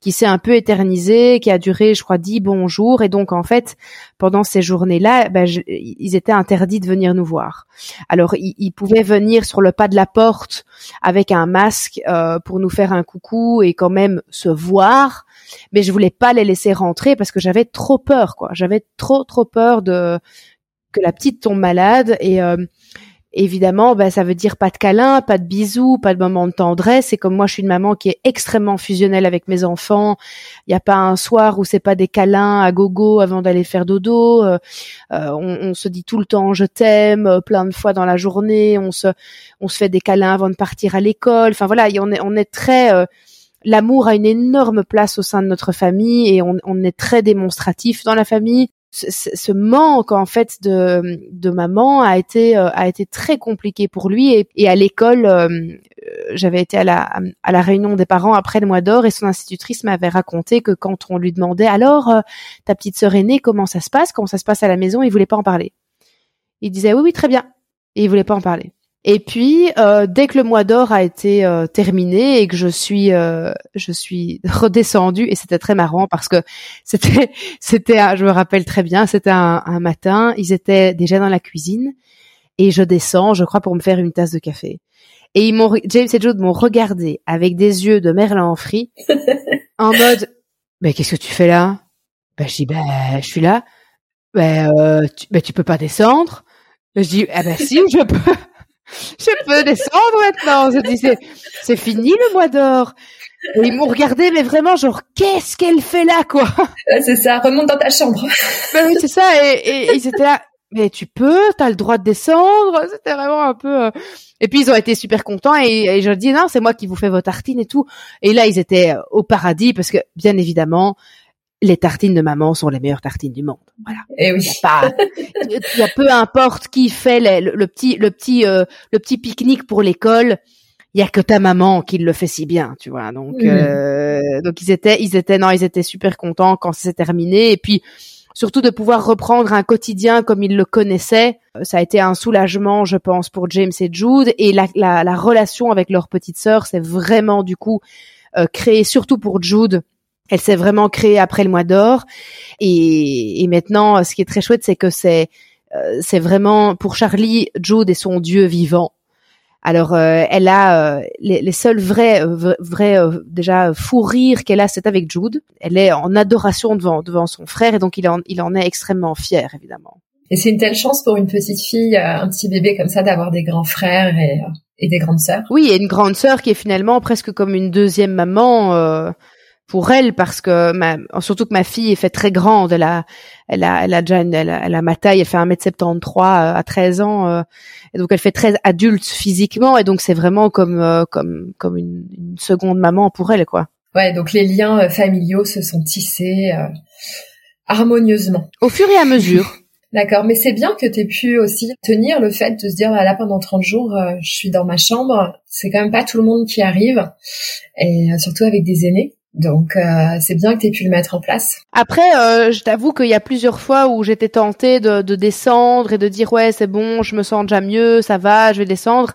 qui s'est un peu éternisé, qui a duré, je crois, dix bons jours. Et donc, en fait, pendant ces journées-là, ben, ils étaient interdits de venir nous voir. Alors, ils, pouvaient venir sur le pas de la porte avec un masque euh, pour nous faire un coucou et quand même se voir, mais je voulais pas les laisser rentrer parce que j'avais trop peur, quoi. J'avais trop, trop peur de que la petite tombe malade et euh, évidemment, ben, ça veut dire pas de câlins, pas de bisous, pas de moments de tendresse. Et comme moi, je suis une maman qui est extrêmement fusionnelle avec mes enfants, il n'y a pas un soir où c'est pas des câlins à gogo avant d'aller faire dodo. Euh, euh, on, se dit tout le temps je t'aime, euh, plein de fois dans la journée. On se, on se fait des câlins avant de partir à l'école. Enfin voilà, on est, très L'amour a une énorme place au sein de notre famille et on, on est très démonstratif dans la famille ce, manque en fait de, maman a été euh, a été très compliqué pour lui et, à l'école euh, j'avais été à la à la réunion des parents après le mois d'or et son institutrice m'avait raconté que quand on lui demandait alors euh, ta petite sœur aînée comment ça se passe? Comment ça se passe à la maison? Il voulait pas en parler. Il disait oui oui très bien. Et il voulait pas en parler et puis, euh, dès que le mois d'or a été euh, terminé et que je suis, euh, je suis redescendue, et c'était très marrant parce que c'était, c'était, je me rappelle très bien, c'était un, matin, ils étaient déjà dans la cuisine et je descends, je crois, pour me faire une tasse de café. Et ils m'ont, James et Jude m'ont regardé avec des yeux de Merlin en frit, en mode, mais qu'est-ce que tu fais là? Ben je dis, ben je suis là. Ben, tu, ben tu peux pas descendre? Je dis, ah ben si, je peux je peux descendre maintenant. Je dis, c'est, fini le mois d'or. Et ils m'ont regardé, mais vraiment, genre, qu'est-ce qu'elle fait là, quoi? C'est ça, remonte dans ta chambre. Ben oui, c'est ça. Et, ils étaient là, mais tu peux, t'as le droit de descendre. C'était vraiment un peu. Euh, et puis ils ont été super contents et, et je leur dis non, c'est moi qui vous fais vos tartines et tout. Et là, ils étaient au paradis parce que, bien évidemment, les tartines de maman sont les meilleures tartines du monde. Voilà. Et eh oui. Pas, il y a peu importe qui fait le, petit, le petit, euh, le petit pique-nique pour l'école. Il y a que ta maman qui le fait si bien, tu vois. Donc, euh, donc ils étaient, ils étaient, non, ils étaient super contents quand c'est terminé. Et puis, surtout de pouvoir reprendre un quotidien comme ils le connaissaient. Ça a été un soulagement, je pense, pour James et Jude. Et la, la, la relation avec leur petite sœur, c'est vraiment du coup euh, créé, surtout pour Jude, elle s'est vraiment créée après le mois d'or. Et, maintenant, ce qui est très chouette, c'est que c'est euh, c'est vraiment pour Charlie, Jude est son dieu vivant. Alors, euh, elle a euh, les, seuls vrais, vrais déjà fou rire qu'elle a, c'est avec Jude. Elle est en adoration devant devant son frère et donc il en il en est extrêmement fier, évidemment. Et c'est une telle chance pour une petite fille, un petit bébé comme ça, d'avoir des grands frères et, et des grandes sœurs. Oui, et une grande sœur qui est finalement presque comme une deuxième maman pour elle parce que ma, surtout que ma fille est fait très grande, elle a, elle a, elle a déjà, elle a, ma taille, elle fait 1m73 euh, à 13 ans, euh, et donc elle fait très adulte physiquement, et donc c'est vraiment comme, euh, comme, comme une, une, seconde maman pour elle, quoi. Ouais, donc les liens familiaux se sont tissés harmonieusement. Au fur et à mesure. D'accord, mais c'est bien que tu aies pu aussi tenir le fait de se dire, bah là, pendant 30 jours, je suis dans ma chambre. C'est quand même pas tout le monde qui arrive, et surtout avec des aînés. Donc euh, c'est bien que tu aies pu le mettre en place. Après, euh, je t'avoue qu'il y a plusieurs fois où j'étais tentée de, de, descendre et de dire ouais c'est bon, je me sens déjà mieux, ça va, je vais descendre.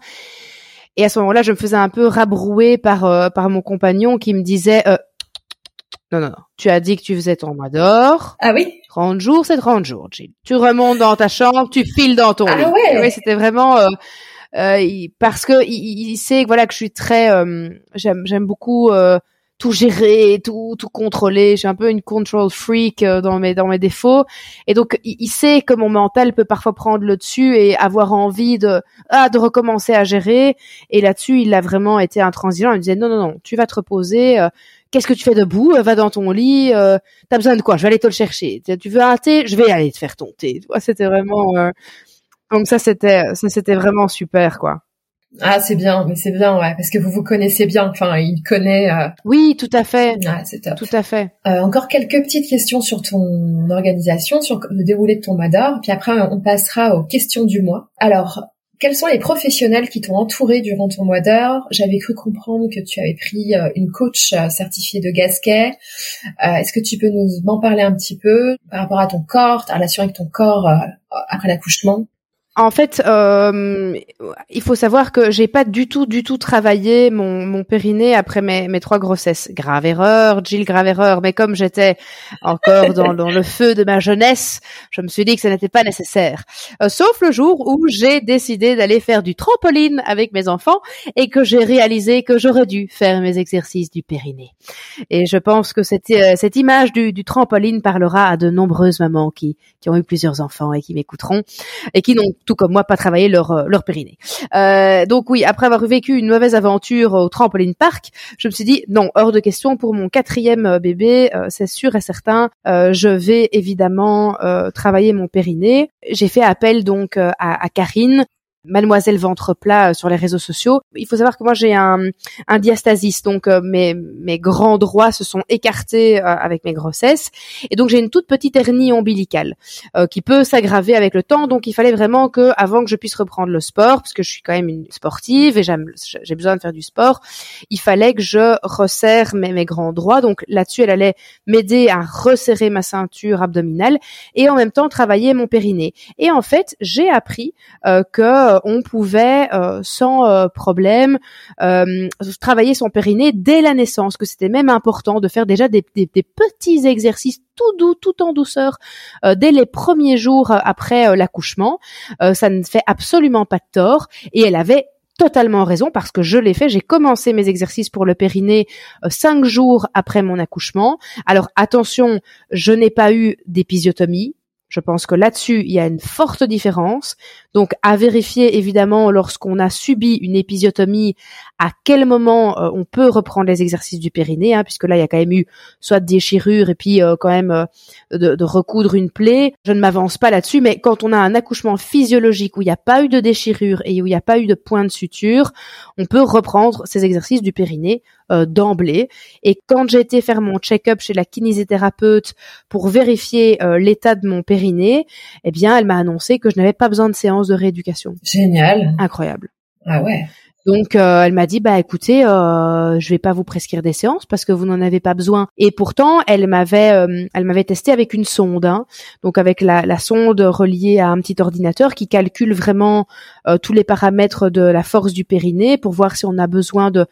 Et à ce moment-là, je me faisais un peu rabrouer par euh, par mon compagnon qui me disait non, non, non. Tu as dit que tu faisais ton mois d'or. Ah oui 30 jours, c'est 30 jours, Jill. Tu remontes dans ta chambre, tu files dans ton ah lit. Ouais. Oui, c'était vraiment... Euh, parce que il, il, sait voilà que je suis très... j'aime j'aime beaucoup tout gérer, tout tout contrôler. J'ai un peu une control freak euh, dans mes dans mes défauts. Et donc il, sait que mon mental peut parfois prendre le dessus et avoir envie de ah de recommencer à gérer. Et là-dessus, il a vraiment été intransigeant. Il me disait non non non, tu vas te reposer. Euh, qu'est-ce que tu fais debout Va dans ton lit. Euh, T'as besoin de quoi? Je vais aller te le chercher. Tu veux un thé? Je vais aller te faire ton thé. C'était vraiment euh, donc ça c'était ça c'était vraiment super quoi. Ah, c'est bien, mais c'est bien, ouais, parce que vous vous connaissez bien. Enfin, il connaît. Euh... Oui, tout à fait. Ah, c'est top. Tout à fait. Euh, encore quelques petites questions sur ton organisation, sur le déroulé de ton mois d'or, puis après on passera aux questions du mois. Alors, quels sont les professionnels qui t'ont entouré durant ton mois d'or J'avais cru comprendre que tu avais pris euh, une coach euh, certifiée de Gasquet. Euh, est-ce que tu peux nous en parler un petit peu par rapport à ton corps, ta relation avec ton corps après l'accouchement? En fait, euh, il faut savoir que j'ai pas du tout, du tout travaillé mon, mon périnée après mes, mes trois grossesses. Grave erreur, Jill, grave erreur. Mais comme j'étais encore dans, dans, le feu de ma jeunesse, je me suis dit que ce n'était pas nécessaire. Euh, sauf le jour où j'ai décidé d'aller faire du trampoline avec mes enfants et que j'ai réalisé que j'aurais dû faire mes exercices du périnée. Et je pense que cette, euh, cette image du, du trampoline parlera à de nombreuses mamans qui, qui ont eu plusieurs enfants et qui m'écouteront et qui n'ont tout comme moi, pas travailler leur euh, leur périnée. Euh, donc oui, après avoir vécu une mauvaise aventure au trampoline park, je me suis dit non, hors de question pour mon quatrième euh, bébé, c'est sûr et certain, je vais évidemment travailler mon périnée. J'ai fait appel donc à, à Karine Mademoiselle ventre plat euh, sur les réseaux sociaux. Il faut savoir que moi j'ai un, un diastasis, donc euh, mes, mes grands droits se sont écartés euh, avec mes grossesses, et donc j'ai une toute petite hernie ombilicale qui peut s'aggraver avec le temps. Donc il fallait vraiment que, avant que je puisse reprendre le sport, parce que je suis quand même une sportive et j'ai besoin de faire du sport, il fallait que je resserre mes, mes grands droits. Donc là-dessus, elle allait m'aider à resserrer ma ceinture abdominale et en même temps travailler mon périnée. Et en fait, j'ai appris que euh, on pouvait euh, sans euh, problème travailler son périnée dès la naissance, que c'était même important de faire déjà des, petits exercices tout doux, tout en douceur, dès les premiers jours après l'accouchement. ça ne fait absolument pas de tort. Et elle avait totalement raison parce que je l'ai fait. J'ai commencé mes exercices pour le périnée cinq jours après mon accouchement. Alors attention, je n'ai pas eu d'épisiotomie. Je pense que là-dessus, il y a une forte différence. Donc, à vérifier évidemment lorsqu'on a subi une épisiotomie, à quel moment euh, on peut reprendre les exercices du périnée, hein, puisque là, il y a quand même eu soit des déchirures et puis euh, quand même euh, de, de, recoudre une plaie. Je ne m'avance pas là-dessus, mais quand on a un accouchement physiologique où il n'y a pas eu de déchirure et où il n'y a pas eu de point de suture, on peut reprendre ces exercices du périnée d'emblée. Et quand j'ai été faire mon check-up chez la kinésithérapeute pour vérifier l'état de mon périnée, eh bien, elle m'a annoncé que je n'avais pas besoin de séance de rééducation. Génial. Incroyable. Ah ouais. Donc euh, elle m'a dit bah écoutez euh, je vais pas vous prescrire des séances parce que vous n'en avez pas besoin et pourtant elle m'avait euh, elle m'avait testé avec une sonde hein. donc avec la, la, sonde reliée à un petit ordinateur qui calcule vraiment euh, tous les paramètres de la force du périnée pour voir si on a besoin de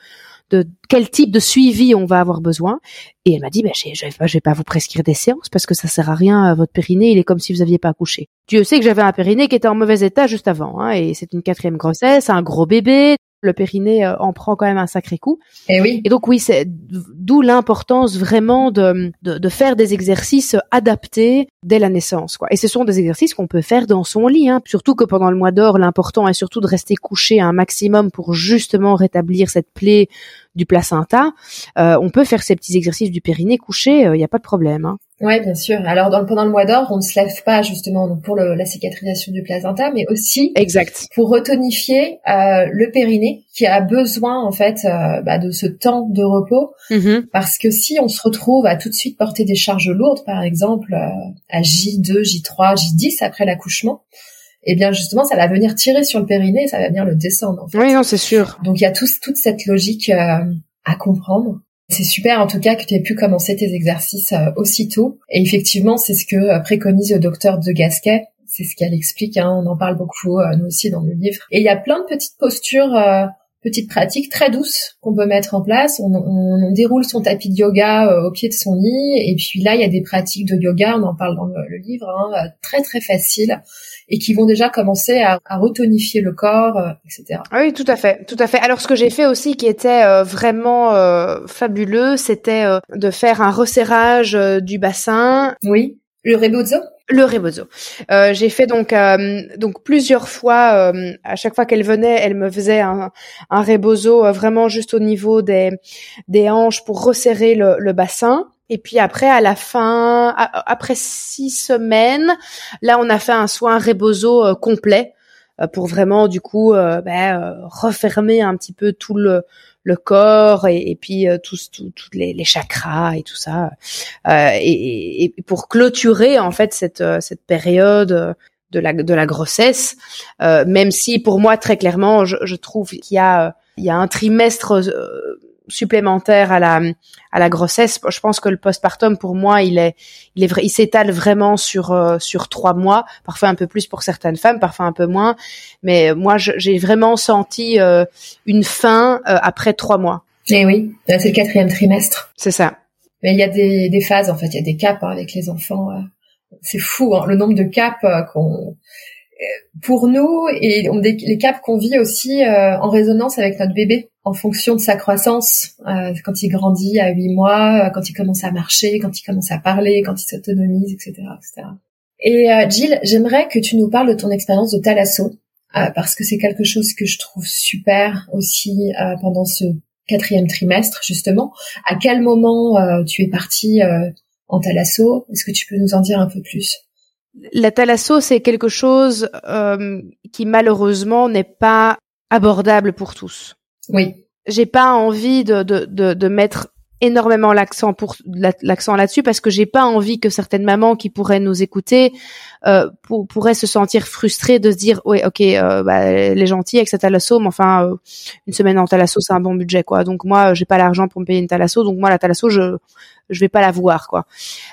de quel type de suivi on va avoir besoin. Et elle m'a dit, ben, je, je, vais pas vous prescrire des séances parce que ça sert à rien. Votre périnée, il est comme si vous aviez pas accouché. Dieu sait que j'avais un périnée qui était en mauvais état juste avant, hein, et c'est une quatrième grossesse, un gros bébé. Le périnée euh, en prend quand même un sacré coup. Et oui. Et donc oui, c'est d'où l'importance vraiment de, de, de, faire des exercices adaptés dès la naissance. Quoi. Et ce sont des exercices qu'on peut faire dans son lit. Hein. Surtout que pendant le mois d'or, l'important est surtout de rester couché un maximum pour justement rétablir cette plaie du placenta. Euh, on peut faire ces petits exercices du périnée couché, il euh, n'y a pas de problème. Hein. Ouais, bien sûr. Alors dans, pendant le mois d'or, on ne se lève pas justement pour le, la cicatrisation du placenta, mais aussi exact pour retonifier euh, le périnée qui a besoin en fait euh, bah, de ce temps de repos, mm-hmm. parce que si on se retrouve à tout de suite porter des charges lourdes, par exemple euh, à J2, J3, J10 après l'accouchement, eh bien justement ça va venir tirer sur le périnée ça va venir le descendre. En fait. Oui, non, c'est sûr. Donc il y a tous, toute cette logique euh, à comprendre. C'est super en tout cas que tu aies pu commencer tes exercices euh, aussitôt. Et effectivement, c'est ce que euh, préconise le docteur de Gasquet. C'est ce qu'elle explique, hein, on en parle beaucoup euh, nous aussi dans le livre. Et il y a plein de petites postures, petites pratiques très douces qu'on peut mettre en place. On, on, déroule son tapis de yoga au pied de son lit. Et puis là, il y a des pratiques de yoga, on en parle dans le, livre, hein, très très faciles et qui vont déjà commencer à, à retonifier le corps, euh, etc. Ah oui, tout à fait, tout à fait. Alors ce que j'ai fait aussi qui était euh, vraiment euh, fabuleux, c'était de faire un resserrage du bassin. Oui, le rebozo? Le rebozo. Euh, j'ai fait donc donc plusieurs fois. à chaque fois qu'elle venait, elle me faisait un, un rebozo vraiment juste au niveau des des hanches pour resserrer le, le bassin. Et puis après, à la fin, après six semaines, là, on a fait un soin rebozo euh, complet euh, pour vraiment, du coup, euh, ben, refermer un petit peu tout le, le corps et, puis tous tous les, les, chakras et tout ça, et, et, pour clôturer en fait cette cette période de la de la grossesse, même si pour moi très clairement, je, je trouve qu'il y a il y a un trimestre supplémentaire à la à la grossesse. Je pense que le postpartum pour moi, il est il est il s'étale vraiment sur euh, sur trois mois, parfois un peu plus pour certaines femmes, parfois un peu moins. Mais moi, j'ai vraiment senti euh, une fin euh, après trois mois. Eh oui, c'est le quatrième trimestre. C'est ça. Mais il y a des, des phases en fait, il y a des caps hein, avec les enfants. c'est fou hein, le nombre de caps qu'on pour nous et les caps qu'on vit aussi en résonance avec notre bébé en fonction de sa croissance, euh, quand il grandit à huit mois, euh, quand il commence à marcher, quand il commence à parler, quand il s'autonomise, etc., etc. Et euh, Jill, j'aimerais que tu nous parles de ton expérience de thalasso, parce que c'est quelque chose que je trouve super aussi pendant ce quatrième trimestre, justement. À quel moment tu es partie en thalasso Est-ce que tu peux nous en dire un peu plus? La thalasso, c'est quelque chose qui malheureusement n'est pas abordable pour tous. Oui. J'ai pas envie de, de, de, de mettre énormément l'accent pour l'accent là-dessus parce que j'ai pas envie que certaines mamans qui pourraient nous écouter euh, pour, pourraient se sentir frustrées de se dire ouais ok euh, bah, elle est gentille avec sa thalasso mais enfin euh, une semaine en thalasso c'est un bon budget quoi donc moi j'ai pas l'argent pour me payer une thalasso donc moi la thalasso je je vais pas la voir quoi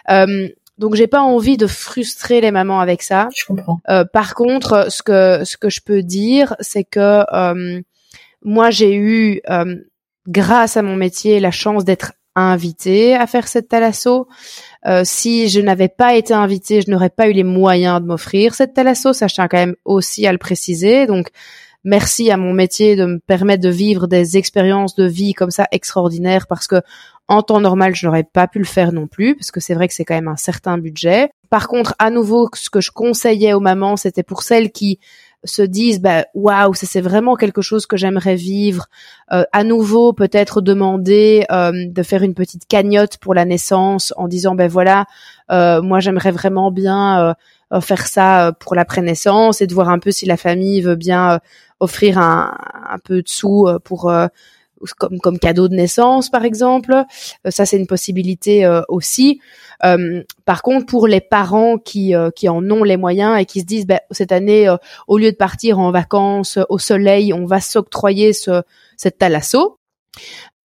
euh, donc j'ai pas envie de frustrer les mamans avec ça. Je comprends. Euh, par contre, ce que ce que je peux dire, c'est que euh, moi, j'ai eu, euh, grâce à mon métier, la chance d'être invitée à faire cette thalasso. Euh, si je n'avais pas été invitée, je n'aurais pas eu les moyens de m'offrir cette thalasso. Ça, je tiens quand même aussi à le préciser. Donc, merci à mon métier de me permettre de vivre des expériences de vie comme ça extraordinaires parce que en temps normal, je n'aurais pas pu le faire non plus parce que c'est vrai que c'est quand même un certain budget. Par contre, à nouveau, ce que je conseillais aux mamans, c'était pour celles qui se disent bah waouh ça c'est vraiment quelque chose que j'aimerais vivre euh, à nouveau peut-être demander euh, de faire une petite cagnotte pour la naissance en disant ben voilà euh, moi j'aimerais vraiment bien faire ça pour la prénaissance et de voir un peu si la famille veut bien offrir un, un peu de sous pour comme, comme cadeau de naissance par exemple. Euh, ça c'est une possibilité euh, aussi. Euh, par contre, pour les parents qui, qui en ont les moyens et qui se disent, ben, cette année, au lieu de partir en vacances au soleil, on va s'octroyer ce, cette thalasso.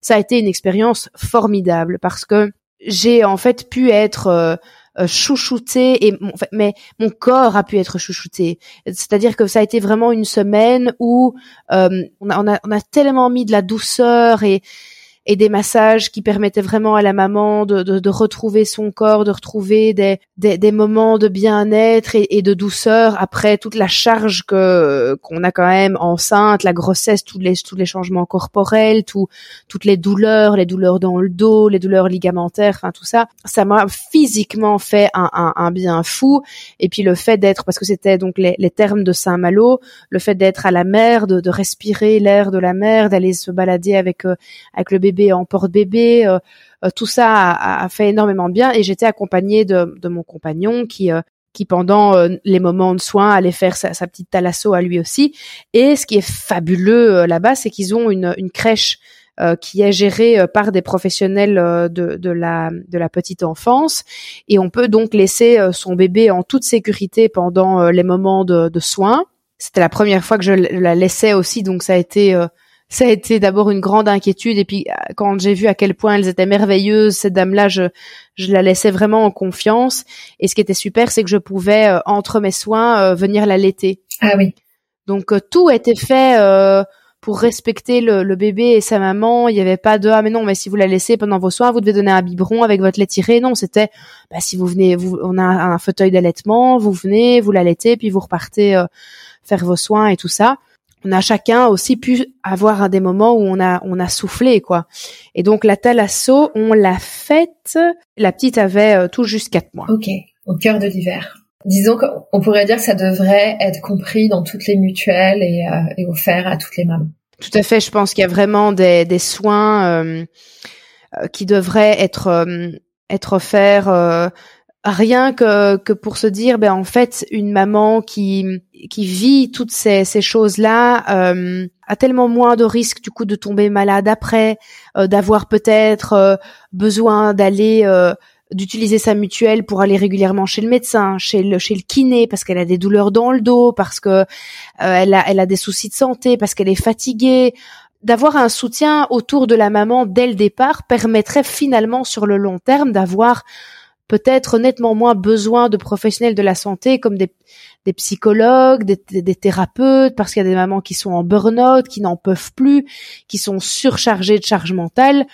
Ça a été une expérience formidable parce que j'ai en fait pu être euh, chouchouté et mais mon corps a pu être chouchouté. C'est-à-dire que ça a été vraiment une semaine où euh, on, a, on, a, on a tellement mis de la douceur et et des massages qui permettaient vraiment à la maman de, de, de retrouver son corps, de retrouver des, des, des moments de bien-être et, et, de douceur après toute la charge que qu'on a quand même enceinte, la grossesse, tous les tous les changements corporels, tout, toutes les douleurs, les douleurs dans le dos, les douleurs ligamentaires, enfin tout ça, ça m'a physiquement fait un, un, un, bien fou. Et puis le fait d'être, parce que c'était donc les, les termes de Saint-Malo, le fait d'être à la mer, de, de respirer l'air de la mer, d'aller se balader avec euh, avec le bébé en porte-bébé, euh, euh, tout ça a, fait énormément de bien. Et j'étais accompagnée de, mon compagnon qui qui pendant les moments de soins allait faire sa, petite thalasso à lui aussi. Et ce qui est fabuleux là-bas, c'est qu'ils ont une, crèche euh, qui est gérée par des professionnels de, de, la, de la petite enfance. Et on peut donc laisser son bébé en toute sécurité pendant les moments de, de soins. C'était la première fois que je la laissais aussi, donc ça a été ça a été d'abord une grande inquiétude et puis euh, quand j'ai vu à quel point elles étaient merveilleuses cette dame là je je la laissais vraiment en confiance. Et ce qui était super c'est que je pouvais euh, entre mes soins euh, venir l'allaiter. Ah oui. Donc tout était fait pour respecter le, bébé et sa maman. Il n'y avait pas de ah mais non mais si vous la laissez pendant vos soins vous devez donner un biberon avec votre lait tiré. Non c'était bah, si vous venez vous on a un fauteuil d'allaitement vous venez vous l'allaitez puis vous repartez faire vos soins et tout ça on a chacun aussi pu avoir des moments où on a on a soufflé quoi. Et donc la thalasso, on l'a faite. La petite avait euh, tout juste quatre mois. Ok, au cœur de l'hiver. Disons qu'on pourrait dire que ça devrait être compris dans toutes les mutuelles et, euh, et offert à toutes les mamans. Tout à fait. Je pense qu'il y a vraiment des, des soins euh, qui devraient être être offerts rien que, que pour se dire ben en fait une maman qui qui vit toutes ces, ces choses là euh, a tellement moins de risques du coup de tomber malade après euh, d'avoir peut-être euh, besoin d'aller d'utiliser sa mutuelle pour aller régulièrement chez le médecin, chez le chez le kiné parce qu'elle a des douleurs dans le dos, parce que elle a elle a des soucis de santé, parce qu'elle est fatiguée. D'avoir un soutien autour de la maman dès le départ permettrait finalement sur le long terme d'avoir peut-être nettement moins besoin de professionnels de la santé comme des, psychologues, des, des, thérapeutes, parce qu'il y a des mamans qui sont en burn-out, qui n'en peuvent plus, qui sont surchargées de charge mentale.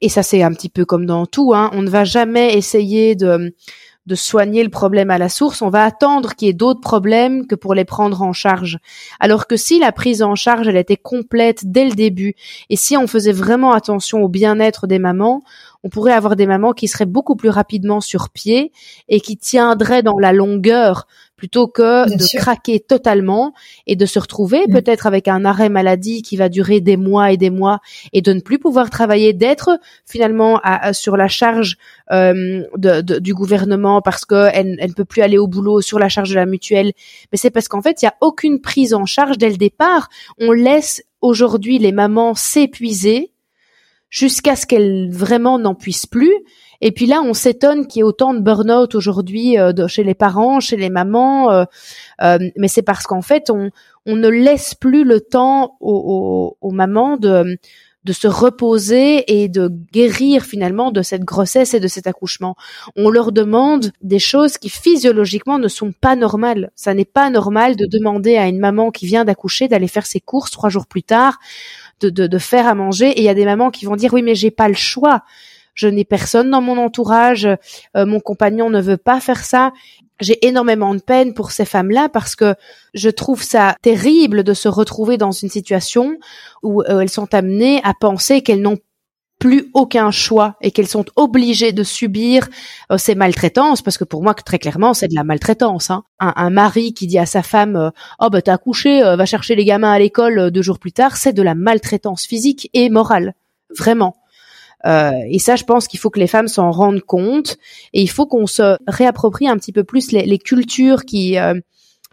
Et ça, c'est un petit peu comme dans tout. Hein. On ne va jamais essayer de de soigner le problème à la source, on va attendre qu'il y ait d'autres problèmes que pour les prendre en charge. Alors que si la prise en charge, elle était complète dès le début, et si on faisait vraiment attention au bien-être des mamans, on pourrait avoir des mamans qui seraient beaucoup plus rapidement sur pied et qui tiendraient dans la longueur plutôt que de craquer totalement et de se retrouver mm. peut-être avec un arrêt maladie qui va durer des mois et des mois et de ne plus pouvoir travailler, d'être finalement sur la charge euh, du gouvernement parce qu'elle elle ne peut plus aller au boulot sur la charge de la mutuelle. Mais c'est parce qu'en fait, il n'y a aucune prise en charge dès le départ. On laisse aujourd'hui les mamans s'épuiser jusqu'à ce qu'elles vraiment n'en puissent plus. Et puis là, on s'étonne qu'il y ait autant de burn-out aujourd'hui euh, chez les parents, chez les mamans. Euh, euh, mais c'est parce qu'en fait, on, on ne laisse plus le temps aux, aux, aux, mamans de, de se reposer et de guérir finalement de cette grossesse et de cet accouchement. On leur demande des choses qui physiologiquement ne sont pas normales. Ça n'est pas normal de demander à une maman qui vient d'accoucher d'aller faire ses courses trois jours plus tard de, de, faire à manger. Et il y a des mamans qui vont dire oui mais j'ai pas le choix. Je n'ai personne dans mon entourage, euh, mon compagnon ne veut pas faire ça. J'ai énormément de peine pour ces femmes-là parce que je trouve ça terrible de se retrouver dans une situation où euh, elles sont amenées à penser qu'elles n'ont plus aucun choix et qu'elles sont obligées de subir euh, ces maltraitances parce que pour moi très clairement c'est de la maltraitance hein. un, mari qui dit à sa femme euh, oh bah t'as accouché va chercher les gamins à l'école deux jours plus tard c'est de la maltraitance physique et morale vraiment et ça, je pense qu'il faut que les femmes s'en rendent compte et il faut qu'on se réapproprie un petit peu plus les, les cultures qui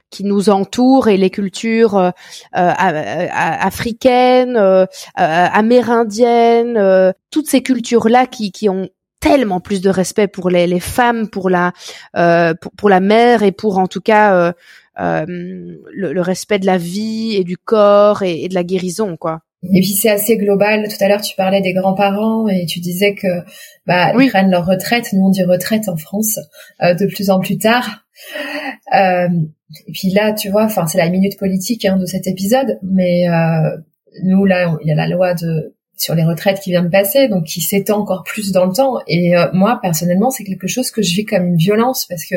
qui nous entourent et les cultures euh, euh, euh africaines, euh, amérindiennes, toutes ces cultures-là qui, qui ont tellement plus de respect pour les, les femmes, pour la pour, pour, la mère et pour en tout cas le, le, respect de la vie et du corps et, et de la guérison, quoi. Et puis c'est assez global. Tout à l'heure, tu parlais des grands-parents et tu disais que bah ils prennent leur retraite. Nous on dit retraite en France euh, de plus en plus tard. Euh, et puis là, tu vois, enfin c'est la minute politique hein, de cet épisode, mais euh, nous là, il y a la loi de sur les retraites qui vient de passer, donc qui s'étend encore plus dans le temps. Et euh, moi, personnellement, c'est quelque chose que je vis comme une violence parce que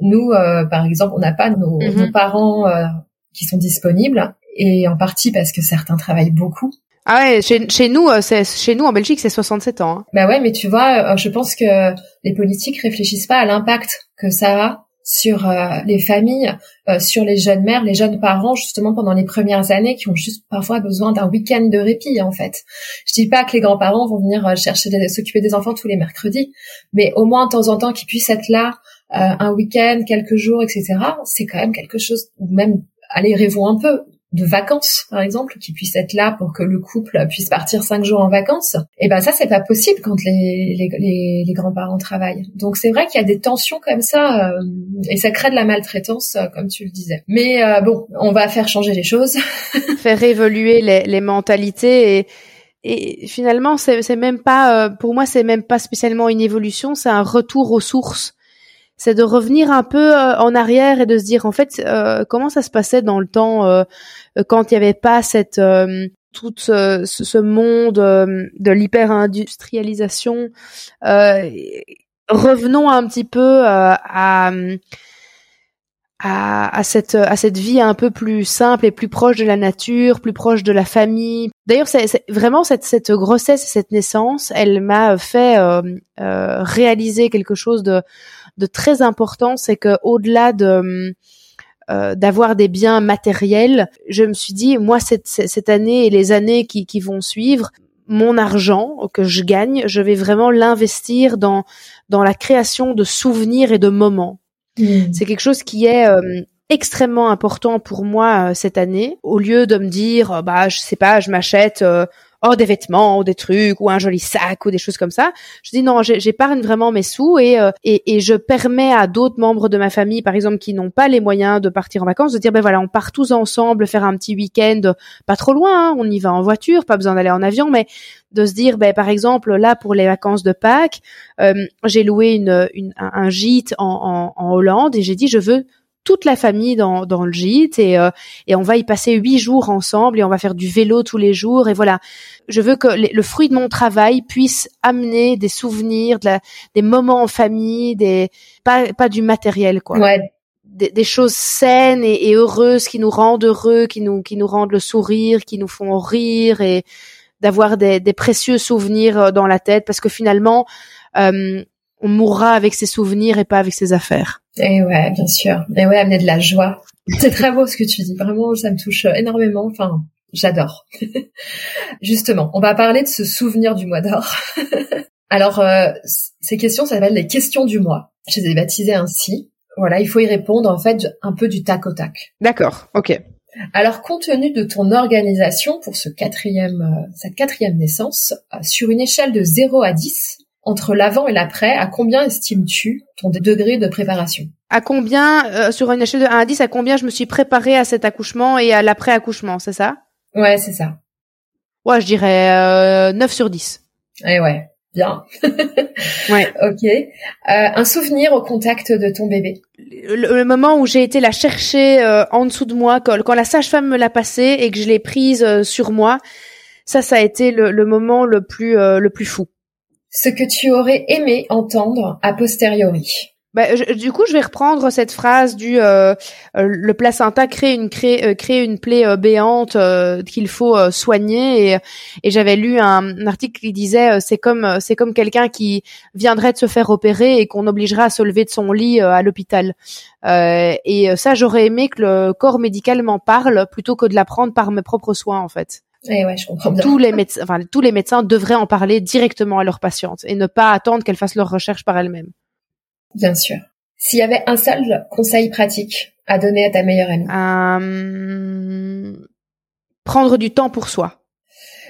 nous, euh, par exemple, on n'a pas nos, mhm. nos parents euh, qui sont disponibles, et en partie parce que certains travaillent beaucoup. Ah ouais, chez, chez nous, c'est chez nous en Belgique, c'est 67 ans. Hein. Bah ouais, mais tu vois, je pense que les politiques réfléchissent pas à l'impact que ça a sur euh, les familles, euh, sur les jeunes mères, les jeunes parents, justement pendant les premières années, qui ont juste parfois besoin d'un week-end de répit, en fait. Je dis pas que les grands-parents vont venir euh, chercher s'occuper des enfants tous les mercredis, mais au moins de temps en temps qu'ils puissent être là un week-end, quelques jours, etc. C'est quand même quelque chose, ou même allez rêvons un peu de vacances, par exemple, qui puissent être là pour que le couple puisse partir cinq jours en vacances. Et ben ça, c'est pas possible quand les, les, les, grands-parents travaillent. Donc c'est vrai qu'il y a des tensions comme ça, euh, et ça crée de la maltraitance, euh, comme tu le disais. Mais euh, bon, on va faire changer les choses. faire évoluer les, mentalités et et finalement c'est même pas pour moi c'est même pas spécialement une évolution c'est un retour aux sources c'est de revenir un peu en arrière et de se dire en fait comment ça se passait dans le temps quand il n'y avait pas cette tout ce, ce monde de l'hyper-industrialisation. revenons un petit peu à, à, à, cette à cette vie un peu plus simple et plus proche de la nature, plus proche de la famille. D'ailleurs, c'est vraiment cette cette grossesse, cette naissance, elle m'a fait réaliser quelque chose de de très important, c'est que au-delà de euh, d'avoir des biens matériels, je me suis dit, moi, cette, cette année et les années qui, qui vont suivre, mon argent que je gagne, je vais vraiment l'investir dans dans la création de souvenirs et de moments. Mmh. C'est quelque chose qui est euh, extrêmement important pour moi euh, cette année. Au lieu de me dire, bah je sais pas, je m'achète oh des vêtements ou des trucs ou un joli sac ou des choses comme ça. Je dis non, j'épargne vraiment mes sous et, euh, et, et je permets à d'autres membres de ma famille, par exemple, qui n'ont pas les moyens de partir en vacances, de dire ben voilà, on part tous ensemble faire un petit week-end, pas trop loin, hein, on y va en voiture, pas besoin d'aller en avion, mais de se dire ben par exemple là pour les vacances de Pâques, euh, j'ai loué une, une, un gîte en, en, en Hollande et j'ai dit je veux toute la famille dans, dans le gîte et, euh, et on va y passer huit jours ensemble et on va faire du vélo tous les jours et voilà. Je veux que le fruit de mon travail puisse amener des souvenirs, de la, des moments en famille, des pas, pas du matériel quoi. Ouais. Des, des, choses saines et, et, heureuses qui nous rendent heureux, qui nous qui nous rendent le sourire, qui nous font rire et d'avoir des, des précieux souvenirs euh, dans la tête parce que finalement euh, on mourra avec ses souvenirs et pas avec ses affaires. Et ouais, bien sûr. Et ouais, amener de la joie. C'est très beau ce que tu dis. Vraiment, ça me touche énormément. Enfin, j'adore. Justement, on va parler de ce souvenir du mois d'or. Alors, euh, ces questions s'appellent les questions du mois. Je les ai baptisées ainsi. Voilà, il faut y répondre en fait un peu du tac au tac. D'accord, ok. Alors, compte tenu de ton organisation pour ce quatrième, euh, cette quatrième naissance, euh, sur une échelle de 0 à 10, entre l'avant et l'après, à combien estimes-tu ton degré de préparation? À combien, euh, sur une échelle de 1 à 10, à combien je me suis préparée à cet accouchement et à l'après-accouchement, c'est ça? Ouais, c'est ça. Ouais, je dirais euh, 9 sur 10. Eh ouais, bien. ouais. Ok. Euh, un souvenir au contact de ton bébé? Le, moment où j'ai été la chercher euh, en dessous de moi, quand, quand la sage-femme me l'a passée et que je l'ai prise sur moi, ça, ça a été le, le moment le plus, le plus fou ce que tu aurais aimé entendre a posteriori. Bah, du coup, je vais reprendre cette phrase du euh, euh, le placenta crée une crée, euh, crée une plaie béante qu'il faut soigner et, et j'avais lu un, article qui disait c'est comme c'est comme quelqu'un qui viendrait de se faire opérer et qu'on obligerait à se lever de son lit à l'hôpital. et ça, j'aurais aimé que le corps médical m'en parle plutôt que de l'apprendre par mes propres soins en fait. Eh ouais, je comprends Tous les médecins, enfin, tous les médecins devraient en parler directement à leurs patientes et ne pas attendre qu'elles fassent leurs recherches par elles-mêmes. Bien sûr. S'il y avait un seul conseil pratique à donner à ta meilleure amie? Euh... Prendre du temps pour soi.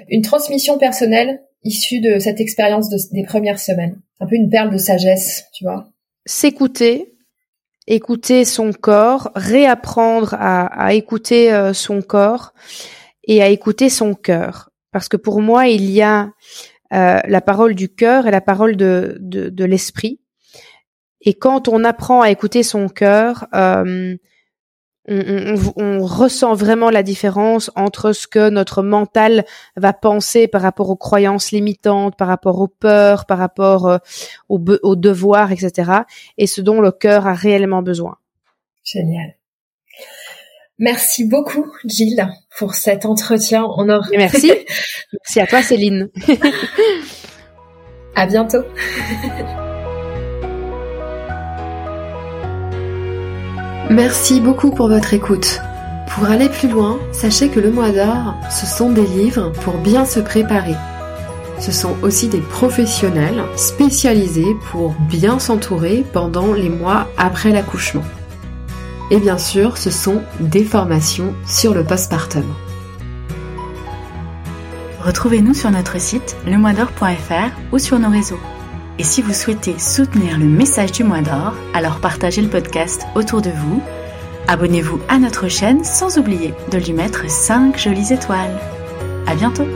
Une transmission personnelle issue de cette expérience des premières semaines. Un peu une perle de sagesse, tu vois. S'écouter, écouter son corps, réapprendre à, à écouter euh, son corps et à écouter son cœur. Parce que pour moi, il y a euh, la parole du cœur et la parole de, de, de l'esprit. Et quand on apprend à écouter son cœur, euh, on, ressent vraiment la différence entre ce que notre mental va penser par rapport aux croyances limitantes, par rapport aux peurs, par rapport euh, aux, devoirs, etc., et ce dont le cœur a réellement besoin. Génial. Merci beaucoup, Gilles, pour cet entretien en or. Merci. Merci à toi, Céline. à bientôt. Merci beaucoup pour votre écoute. Pour aller plus loin, sachez que le mois d'or, ce sont des livres pour bien se préparer. Ce sont aussi des professionnels spécialisés pour bien s'entourer pendant les mois après l'accouchement. Et bien sûr, ce sont des formations sur le postpartum. Retrouvez-nous sur notre site lemoisdor.fr ou sur nos réseaux. Et si vous souhaitez soutenir le message du mois d'or, alors partagez le podcast autour de vous, abonnez-vous à notre chaîne sans oublier de lui mettre 5 jolies étoiles. À bientôt!